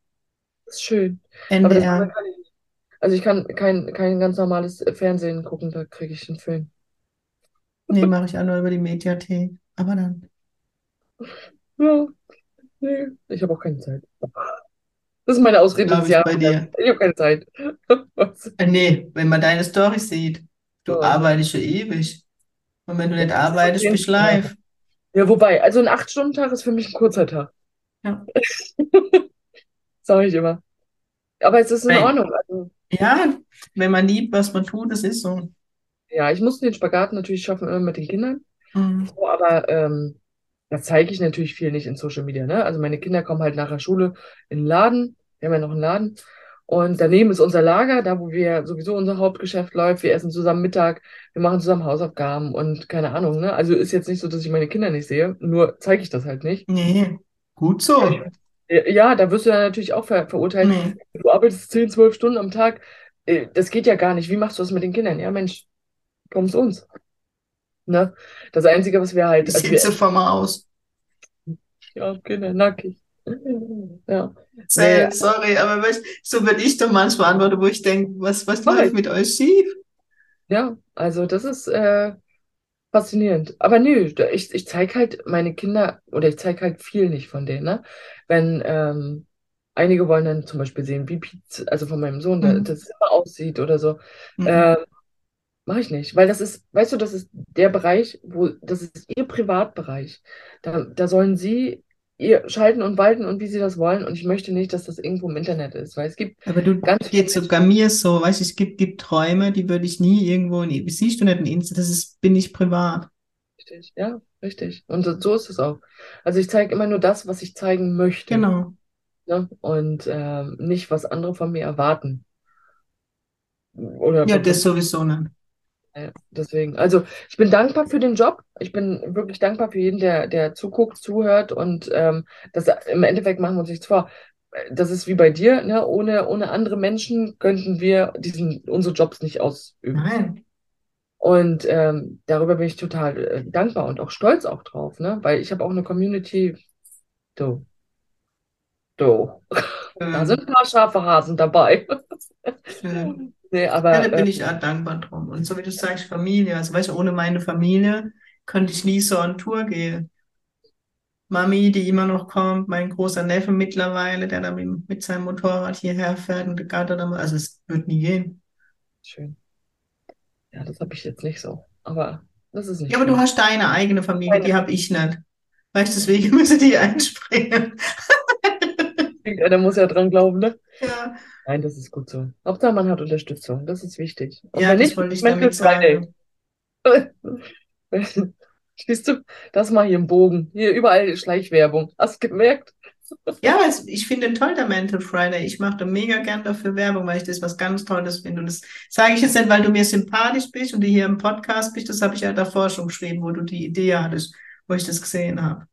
Das ist schön. Aber NDR. kann ich. Also ich kann kein, kein ganz normales Fernsehen gucken, da kriege ich einen Film. Nee, mache ich auch nur über die Mediathek. Aber dann. Ja, nee. Ich habe auch keine Zeit. Das ist meine Ausrede ich bei Jahres. dir. Ich habe keine Zeit. Äh, nee, wenn man deine Story sieht, du Ja. arbeitest schon ewig. Und wenn du nicht arbeitest, bist du live. Ja, wobei, also ein 8-Stunden-Tag ist für mich ein kurzer Tag. Ja. Sage ich immer. Aber es ist in Nein. Ordnung. Also, Ja, wenn man liebt, was man tut, das ist so. ja, ich muss den Spagat natürlich schaffen, immer mit den Kindern. Mhm. So, aber ähm, das zeige ich natürlich viel nicht in Social Media. Ne? Also meine Kinder kommen halt nach der Schule in den Laden. Wir haben ja noch einen Laden. Und daneben ist unser Lager, da wo wir sowieso unser Hauptgeschäft läuft. Wir essen zusammen Mittag, wir machen zusammen Hausaufgaben und keine Ahnung. Ne? Also ist jetzt nicht so, dass ich meine Kinder nicht sehe, nur zeige ich das halt nicht. Nee, gut so. Ja, da wirst du dann natürlich auch ver verurteilt. Nee. Du arbeitest 10, 12 Stunden am Tag. Äh, Das geht ja gar nicht. Wie machst du das mit den Kindern? Ja, Mensch, komm zu uns. Ne? Das Einzige, was wir halt, Ich also wir, sitze vor mir aus. ja, Kinder, nackig. Ja. Say, Nee, sorry, aber weißt, so würde ich doch manchmal antworten, wo ich denke, was, was Mach läuft ich. mit euch schief? ja, also das ist äh, faszinierend. Aber nö, ich, ich zeige halt meine Kinder oder ich zeige halt viel nicht von denen, ne? Wenn ähm, einige wollen dann zum Beispiel sehen, wie Pizza, also von meinem Sohn, Mhm. das immer aussieht oder so. Mhm. Ähm, Mache ich nicht, weil das ist, weißt du, das ist der Bereich, wo, das ist ihr Privatbereich. Da, da sollen sie ihr schalten und walten und wie sie das wollen. Und ich möchte nicht, dass das irgendwo im Internet ist, weil es gibt Aber du ganz geht sogar mir so, weißt du, es gibt, gibt Träume, die würde ich nie irgendwo in, siehst du nicht in Insta, das ist, bin ich privat. Richtig, ja, richtig. Und so, so ist es auch. Also ich zeige immer nur das, was ich zeigen möchte, Genau. ne? Und ähm, nicht, was andere von mir erwarten. Oder Ja, das sowieso nicht. Ja, deswegen, also ich bin dankbar für den Job. Ich bin wirklich dankbar für jeden, der, der zuguckt, zuhört und ähm, das im Endeffekt machen wir uns nichts vor. Das ist wie bei dir, ne? Ohne, ohne andere Menschen könnten wir diesen, unsere Jobs nicht ausüben. Nein. Und ähm, darüber bin ich total äh, dankbar und auch stolz auch drauf, ne? Weil ich habe auch eine Community, du, du, da Ähm, sind ein paar scharfe Hasen dabei. schön. Nee, Ja, aber da bin äh, ich auch dankbar drum. Und so wie du sagst, Familie, also weißt du, ohne meine Familie könnte ich nie so on Tour gehen. Mami, die immer noch kommt, mein großer Neffe mittlerweile, der da mit, seinem Motorrad hierher fährt und der Gatter da mal, also es wird nie gehen. schön. Ja, das habe ich jetzt nicht so. Aber das ist nicht Ja, aber du hast deine eigene Familie, Meine die habe ich nicht. Weißt du, deswegen müssen die einspringen. Irgendeiner muss ja dran glauben, ne? Ja, Nein, das ist gut so. Hauptsache, man hat Unterstützung. Das ist wichtig. Und ja, wenn das nicht, wollte ich Mental damit Friday. sagen. Siehst du, das mal hier im Bogen. Hier überall Schleichwerbung. Hast du gemerkt? Ja, es, ich finde toll, der Mental Friday. Ich mache da mega gern dafür Werbung, weil ich das was ganz Tolles finde. Und das sage ich jetzt nicht, weil du mir sympathisch bist und du hier im Podcast bist. Das habe ich ja davor schon geschrieben, wo du die Idee hattest, wo ich das gesehen habe.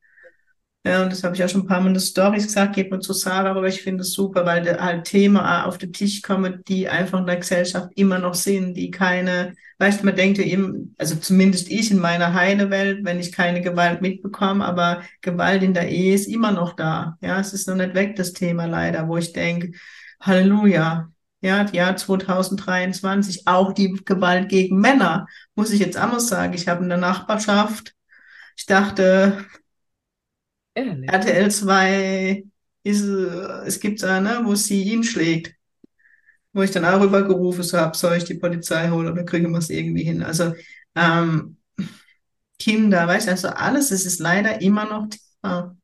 Ja, und das habe ich auch schon ein paar Mal in den Storys gesagt, geht mir zu Sarah, aber ich finde es super, weil da halt Themen auch auf den Tisch kommen, die einfach in der Gesellschaft immer noch sind, die keine, weißt du, man denkt ja eben, also zumindest ich in meiner heile Welt, wenn ich keine Gewalt mitbekomme, aber Gewalt in der Ehe ist immer noch da. Ja, es ist noch nicht weg, das Thema leider, wo ich denke, Halleluja. Ja, Jahr 2023, auch die Gewalt gegen Männer, muss ich jetzt mal sagen. Ich habe in der Nachbarschaft, ich dachte, Ehrlich. RTL 2 ist, es gibt eine, wo sie ihn schlägt. Wo ich dann auch rübergerufen so habe, soll ich die Polizei holen oder kriegen wir es irgendwie hin? Also ähm, Kinder, weißt du, also alles, es ist leider immer noch Thema.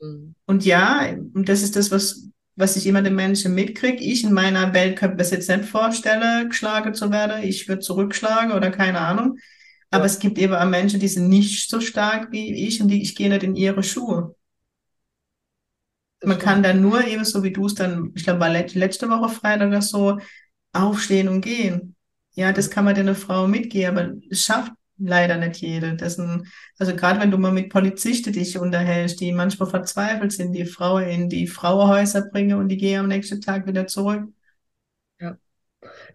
Mhm. Und ja, und das ist das, was, was ich immer den Menschen mitkriege. Ich in meiner Welt könnte mir das jetzt nicht vorstellen, geschlagen zu werden. Ich würde zurückschlagen oder keine Ahnung. Aber es gibt eben auch Menschen, die sind nicht so stark wie ich und die, ich gehe nicht in ihre Schuhe. Man kann dann nur eben so wie du es dann, ich glaube, war let- letzte Woche Freitag oder so, aufstehen und gehen. Ja, das kann man der Frau mitgeben, aber es schafft leider nicht jede. Das sind, also gerade wenn du mal mit Polizisten dich unterhältst, die manchmal verzweifelt sind, die Frauen in die Frauenhäuser bringen und die gehen am nächsten Tag wieder zurück.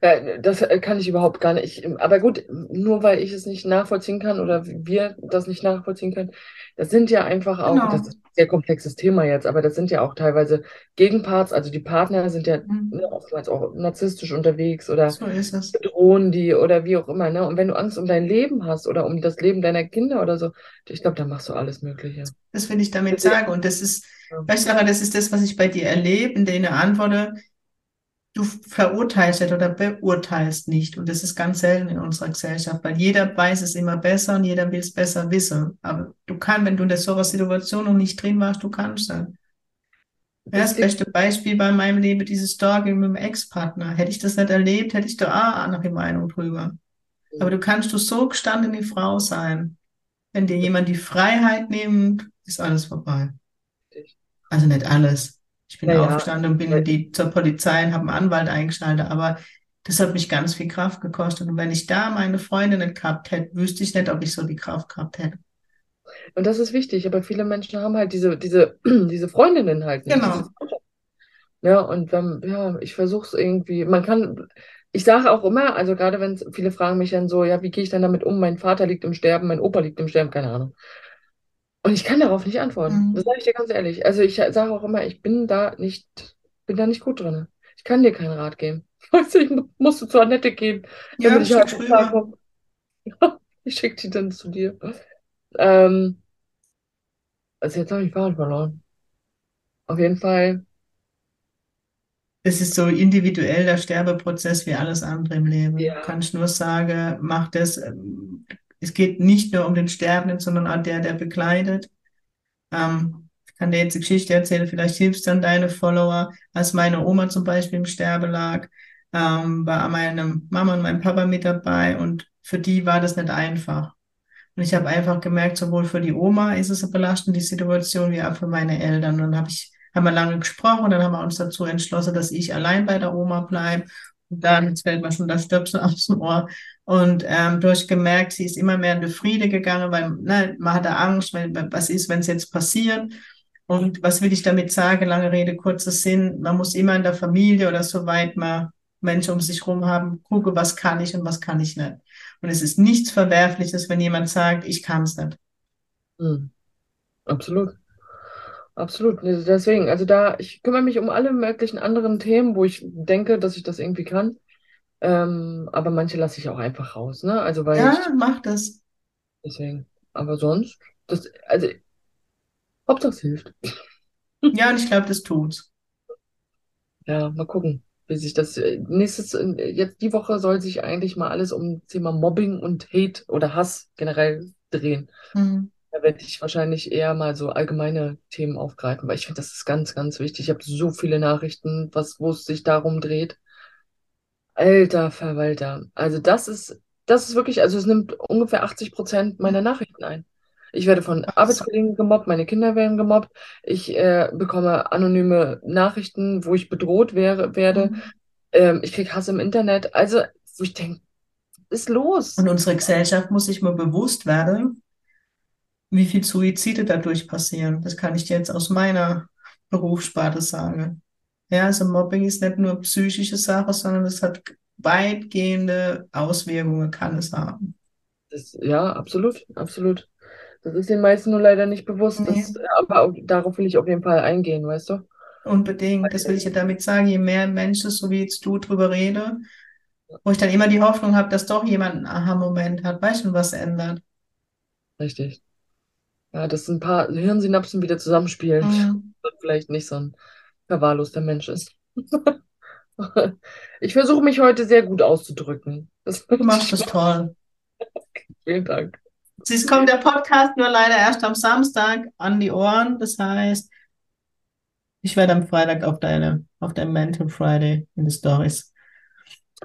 Ja, das äh, kann ich überhaupt gar nicht. Aber gut, nur weil ich es nicht nachvollziehen kann oder wir das nicht nachvollziehen können, das sind ja einfach auch, das Genau. ist ein sehr komplexes Thema jetzt, aber das sind ja auch teilweise Gegenparts, also die Partner sind ja Mhm. ne, oftmals auch narzisstisch unterwegs oder So bedrohen die oder wie auch immer, ne? Und wenn du Angst um dein Leben hast oder um das Leben deiner Kinder oder so, ich glaube, dann machst du alles Mögliche. Das will ich damit sagen. Und das ist, Ja. weißt du, das ist das, was ich bei dir erlebe, in deiner Antworten. Du verurteilst nicht oder beurteilst nicht. Und das ist ganz selten in unserer Gesellschaft, weil jeder weiß es immer besser und jeder will es besser wissen. Aber du kannst, wenn du in so einer Situation noch nicht drin warst, du kannst das. Ja, das beste Beispiel bei meinem Leben, dieses Stalking mit dem Ex-Partner. Hätte ich das nicht erlebt, hätte ich da auch eine andere Meinung drüber. Aber du kannst du so gestandene Frau sein. Wenn dir jemand die Freiheit nimmt, ist alles vorbei. Also nicht alles. Ich bin Ja, ja. aufgestanden und bin in die, zur Polizei und habe einen Anwalt eingeschaltet, aber das hat mich ganz viel Kraft gekostet. Und wenn ich da meine Freundin nicht gehabt hätte, wüsste ich nicht, ob ich so die Kraft gehabt hätte. Und das ist wichtig, aber viele Menschen haben halt diese, diese, diese Freundinnen halt nicht. Genau. Ja, und wenn, ja, ich versuche es irgendwie, man kann, ich sage auch immer, also gerade wenn viele fragen mich dann so, ja, wie gehe ich dann damit um? Mein Vater liegt im Sterben, mein Opa liegt im Sterben, keine Ahnung. Und ich kann darauf nicht antworten. Mhm. Das sage ich dir ganz ehrlich. Also ich sage auch immer, ich bin da nicht, bin da nicht gut drin. Ich kann dir keinen Rat geben. Weißt du, ich mu- musste zur Annette gehen, Ja, damit ich halt rüber. klarkomme. Ich schicke die dann zu dir. Ähm, also jetzt habe ich Faden verloren. Auf jeden Fall, Es ist so individuell der Sterbeprozess wie alles andere im Leben. Ja. Kann ich nur sagen, mach das. Es geht nicht nur um den Sterbenden, sondern auch der, der begleitet. Ähm, ich kann dir jetzt die Geschichte erzählen, vielleicht hilfst dann deine Follower. Als meine Oma zum Beispiel im Sterbe lag, ähm, war meine Mama und mein Papa mit dabei und für die war das nicht einfach. Und ich habe einfach gemerkt, sowohl für die Oma ist es eine belastende Situation, wie auch für meine Eltern. Und dann habe ich, haben wir lange gesprochen, dann haben wir uns dazu entschlossen, dass ich allein bei der Oma bleibe. Und dann, jetzt fällt mir schon das Stöpsel aus dem Ohr. Und ähm, du hast gemerkt, sie ist immer mehr in die Friede gegangen, weil ne, man hatte Angst, wenn, was ist, wenn es jetzt passiert. Und was will ich damit sagen? Lange Rede, kurzer Sinn. Man muss immer in der Familie oder soweit man Menschen um sich herum haben, gucke, was kann ich und was kann ich nicht. Und es ist nichts Verwerfliches, wenn jemand sagt, ich kann es nicht. hm, absolut. Absolut. Deswegen, also da, ich kümmere mich um alle möglichen anderen Themen, wo ich denke, dass ich das irgendwie kann. Ähm, aber manche lasse ich auch einfach raus, ne? Also weil Ja, ich, mach das. deswegen. Aber sonst, das, also, Hauptsache es hilft. Ja, und ich glaube, das tut's. Ja, mal gucken, wie sich das, äh, nächstes, äh, jetzt die Woche soll sich eigentlich mal alles um das Thema Mobbing und Hate oder Hass generell drehen. Mhm. Da werde ich wahrscheinlich eher mal so allgemeine Themen aufgreifen, weil ich finde, das ist ganz, ganz wichtig. Ich habe so viele Nachrichten, was, wo es sich darum dreht. Alter Verwalter. Also das ist, das ist wirklich, also es nimmt ungefähr 80 Prozent meiner Nachrichten ein. Ich werde von. Arbeitskollegen gemobbt, meine Kinder werden gemobbt. Ich äh, bekomme anonyme Nachrichten, wo ich bedroht wäre, werde. Mhm. Ähm, ich kriege Hass im Internet. Also, wo ich denke, was ist los? Und unsere Gesellschaft muss sich mal bewusst werden, wie viel Suizide dadurch passieren. Das kann ich dir jetzt aus meiner Berufssparte sagen. Ja, also Mobbing ist nicht nur psychische Sache, sondern es hat weitgehende Auswirkungen, kann es haben. Das, ja, absolut, absolut. Das ist den meisten nur leider nicht bewusst. Nee. Das, aber auch, darauf will ich auf jeden Fall eingehen, weißt du? Unbedingt, das will ich ja damit sagen, je mehr Menschen, so wie jetzt du drüber rede, wo ich dann immer die Hoffnung habe, dass doch jemand einen Aha-Moment hat, weißt du, was ändert. Richtig. Ja, dass ein paar Hirnsynapsen wieder zusammenspielen. Mhm. Vielleicht nicht so ein verwahrloster Mensch ist. Ich versuche mich heute sehr gut auszudrücken. Das Du machst das toll. Vielen Dank. Es kommt der Podcast nur leider erst am Samstag an die Ohren. Das heißt, ich werde am Freitag auf deine, auf dein Mental Friday in die Stories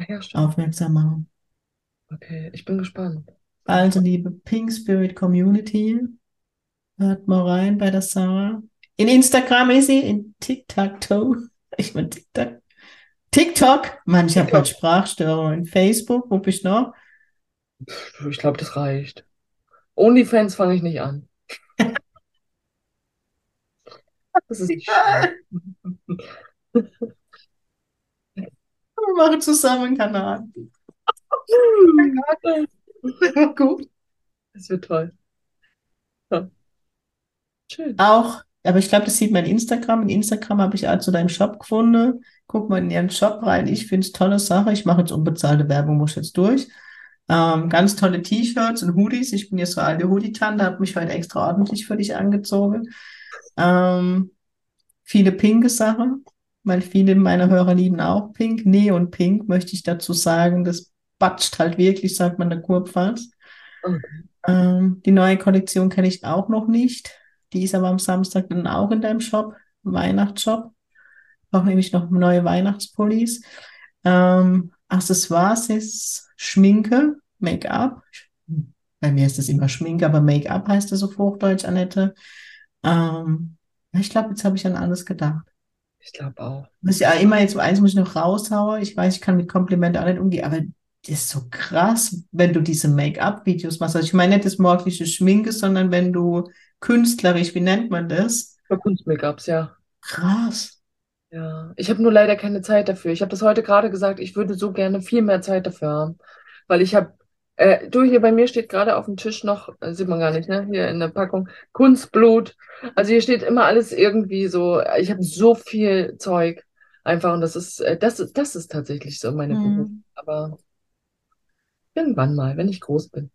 ja, aufmerksam machen. Okay, ich bin gespannt. Also, liebe Pink Spirit Community, hört mal rein bei der Sarah. In Instagram ist sie, in TikTok-Toe. Ich meine TikTok. TikTok. Mann, ich habe Sprachstörungen. In Facebook, wo bist du noch? Ich glaube, das reicht. OnlyFans fange ich nicht an. Das ist nicht. Wir machen zusammen einen Kanal. Gut. Das wird toll. Ja. Schön. Auch, aber ich glaube, das sieht man in Instagram. In Instagram habe ich also deinen Shop gefunden. Guck mal in ihren Shop rein. Ich finde es tolle Sache. Ich mache jetzt unbezahlte Werbung, muss jetzt durch. Ähm, ganz tolle T-Shirts und Hoodies. Ich bin jetzt so alte Hoodie-Tante, habe mich heute extra ordentlich für dich angezogen. Ähm, viele pinke Sachen, weil viele meiner Hörer lieben auch pink. Neon pink, möchte ich dazu sagen. Das batscht halt wirklich, sagt man der Kurpfalz. Okay. Ähm, die neue Kollektion kenne ich auch noch nicht. Die ist aber am Samstag dann auch in deinem Shop, Weihnachtsshop. Auch nämlich noch neue Weihnachtspullis. Ähm, Accessoires ist Schminke, Make-up. Bei mir ist das immer Schminke, aber Make-up heißt das auf Hochdeutsch, Annette. Ähm, ich glaube, jetzt habe ich an alles gedacht. Ich glaube auch. Was ja immer jetzt eins muss ich noch raushauen. Ich weiß, ich kann mit Komplimenten auch nicht umgehen, aber ist so krass, wenn du diese Make-up-Videos machst. Also ich meine nicht das morgendliche Schminke, sondern wenn du künstlerisch, wie nennt man das? Kunst-Make-ups, ja. Krass. Ja. Ich habe nur leider keine Zeit dafür. Ich habe das heute gerade gesagt, ich würde so gerne viel mehr Zeit dafür haben. Weil ich habe, äh, du, hier bei mir steht gerade auf dem Tisch noch, äh, sieht man gar nicht, ne? Hier in der Packung, Kunstblut. Also hier steht immer alles irgendwie so, ich habe so viel Zeug einfach und das ist, äh, das ist, das ist tatsächlich so meine Berufung. Hm. Aber irgendwann mal, wenn ich groß bin.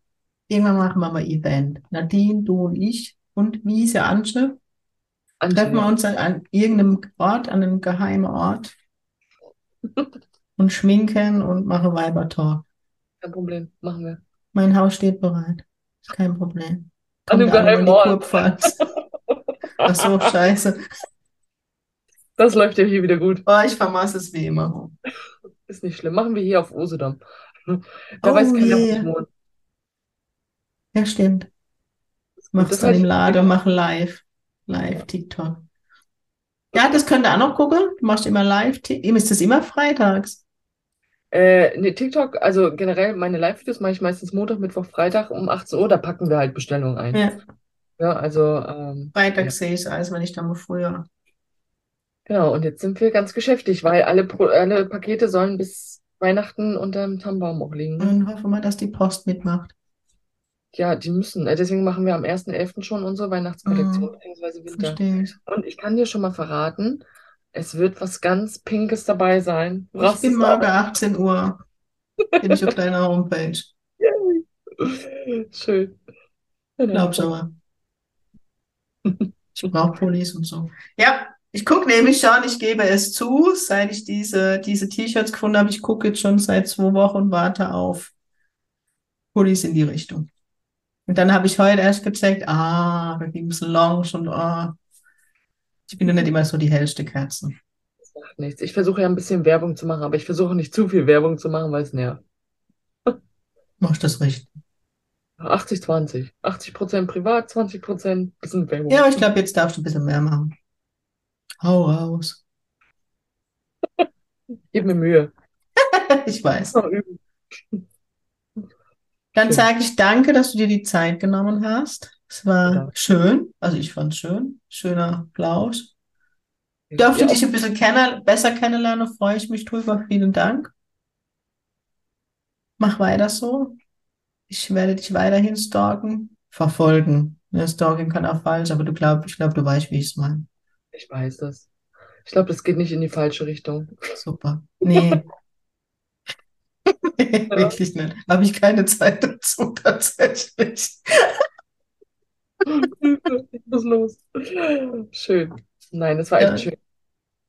Irgendwann machen wir mal Event. Nadine, du und ich und Wiese, Antje. Antje, Treffen wir uns an, an irgendeinem Ort, an einem geheimen Ort und schminken und machen Weibertalk. Kein Problem, machen wir. Mein Haus steht bereit. Ist kein Problem. An einem geheimen Ort. Ach so, scheiße. Das läuft ja hier wieder gut. Oh, ich vermasse es wie immer. Ist nicht schlimm. Machen wir hier auf Usedom. Da Oh weiß keiner, wo ich wohne. Ja, stimmt. Ist gut. Mach's Das dann im Laden, mach live. Live TikTok. Ja, das könnt ihr auch noch gucken. Du machst immer live. Ist das immer freitags? äh, nee, TikTok, also generell meine Live-Videos mache ich meistens Montag, Mittwoch, Freitag um 18 Uhr. Da packen wir halt Bestellungen ein. Ja, Ja, also, ähm, ja, freitags sehe ich es, als wenn ich dann mal früher. genau. Und jetzt sind wir ganz geschäftig, weil alle, Pro alle Pakete sollen bis Weihnachten unterm Tannenbaum auch liegen. Und hoffen wir, dass die Post mitmacht. Ja, die müssen. Äh, Deswegen machen wir am 1.11. schon unsere Weihnachtskollektion, Mhm, beziehungsweise Winter. verstehe ich. Und ich kann dir schon mal verraten, es wird was ganz Pinkes dabei sein. Ich Rast bin morgen auf. 18 Uhr. Bin ich auf deiner Homepage. Schön. Ja, dann Glaub schon mal. Ich brauche Pullis und so. Ja, ich gucke nämlich schon, ich gebe es zu, seit ich diese, diese T-Shirts gefunden habe, ich gucke jetzt schon seit zwei Wochen und warte auf Pullis in die Richtung. Und dann habe ich heute erst gecheckt, ah, da gibt es Lounge und ah. Ich bin ja nicht immer so die hellste Kerze. Das macht nichts. Ich versuche ja ein bisschen Werbung zu machen, aber ich versuche nicht zu viel Werbung zu machen, weil es nervt. Machst das richtig? 80, 20. 80% privat, 20% bisschen Werbung. Ja, aber ich glaube, jetzt darfst du ein bisschen mehr machen. Hau raus. Gib mir Mühe. Ich weiß. Dann sage ich danke, dass du dir die Zeit genommen hast. Es war Ja. schön. Also ich fand es schön. Schöner Plausch. Dürfte Ja, dich ein bisschen kennen, besser kennenlernen, freue ich mich drüber. Vielen Dank. Mach weiter so. Ich werde dich weiterhin stalken, verfolgen. Ja, Stalking kann auch falsch, aber du glaub, ich glaube, du weißt, wie ich es meine. Ich weiß das. Ich glaube, das geht nicht in die falsche Richtung. Super. Nee. Wirklich nicht. Habe ich keine Zeit dazu, tatsächlich. Ich muss los. Schön. Nein, das war Ja. echt schön.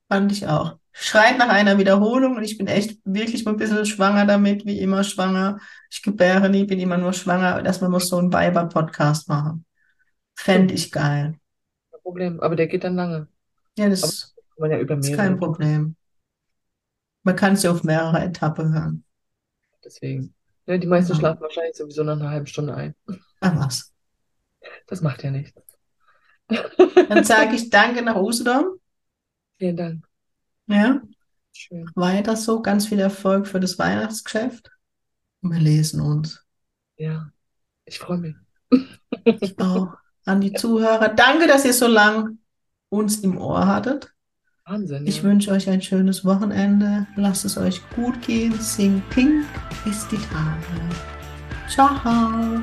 Fand ich auch. Schreit nach einer Wiederholung und ich bin echt wirklich mal ein bisschen schwanger damit, wie immer schwanger. Ich gebäre nie, bin immer nur schwanger, dass wir mal so einen Weiber-Podcast machen. Fände ich geil. Kein Problem. Aber der geht dann lange. Ja, das kann man ja ist kein Problem. Man kann es ja auf mehrere Etappen hören. Deswegen. Ne, die meisten Genau. schlafen wahrscheinlich sowieso nach einer halben Stunde ein. Ach was. Das macht ja nichts. Dann sage ich Danke nach Usedom. Vielen Dank. Ja, Schön. weiter so. Ganz viel Erfolg für das Weihnachtsgeschäft. Und wir lesen uns. Ja, ich freue mich. Ich auch. An die Zuhörer. Danke, dass ihr so lang uns im Ohr hattet. Wahnsinn. Ich ja. wünsche euch ein schönes Wochenende. Lasst es euch gut gehen. Sing Pink ist die Tage. Ciao.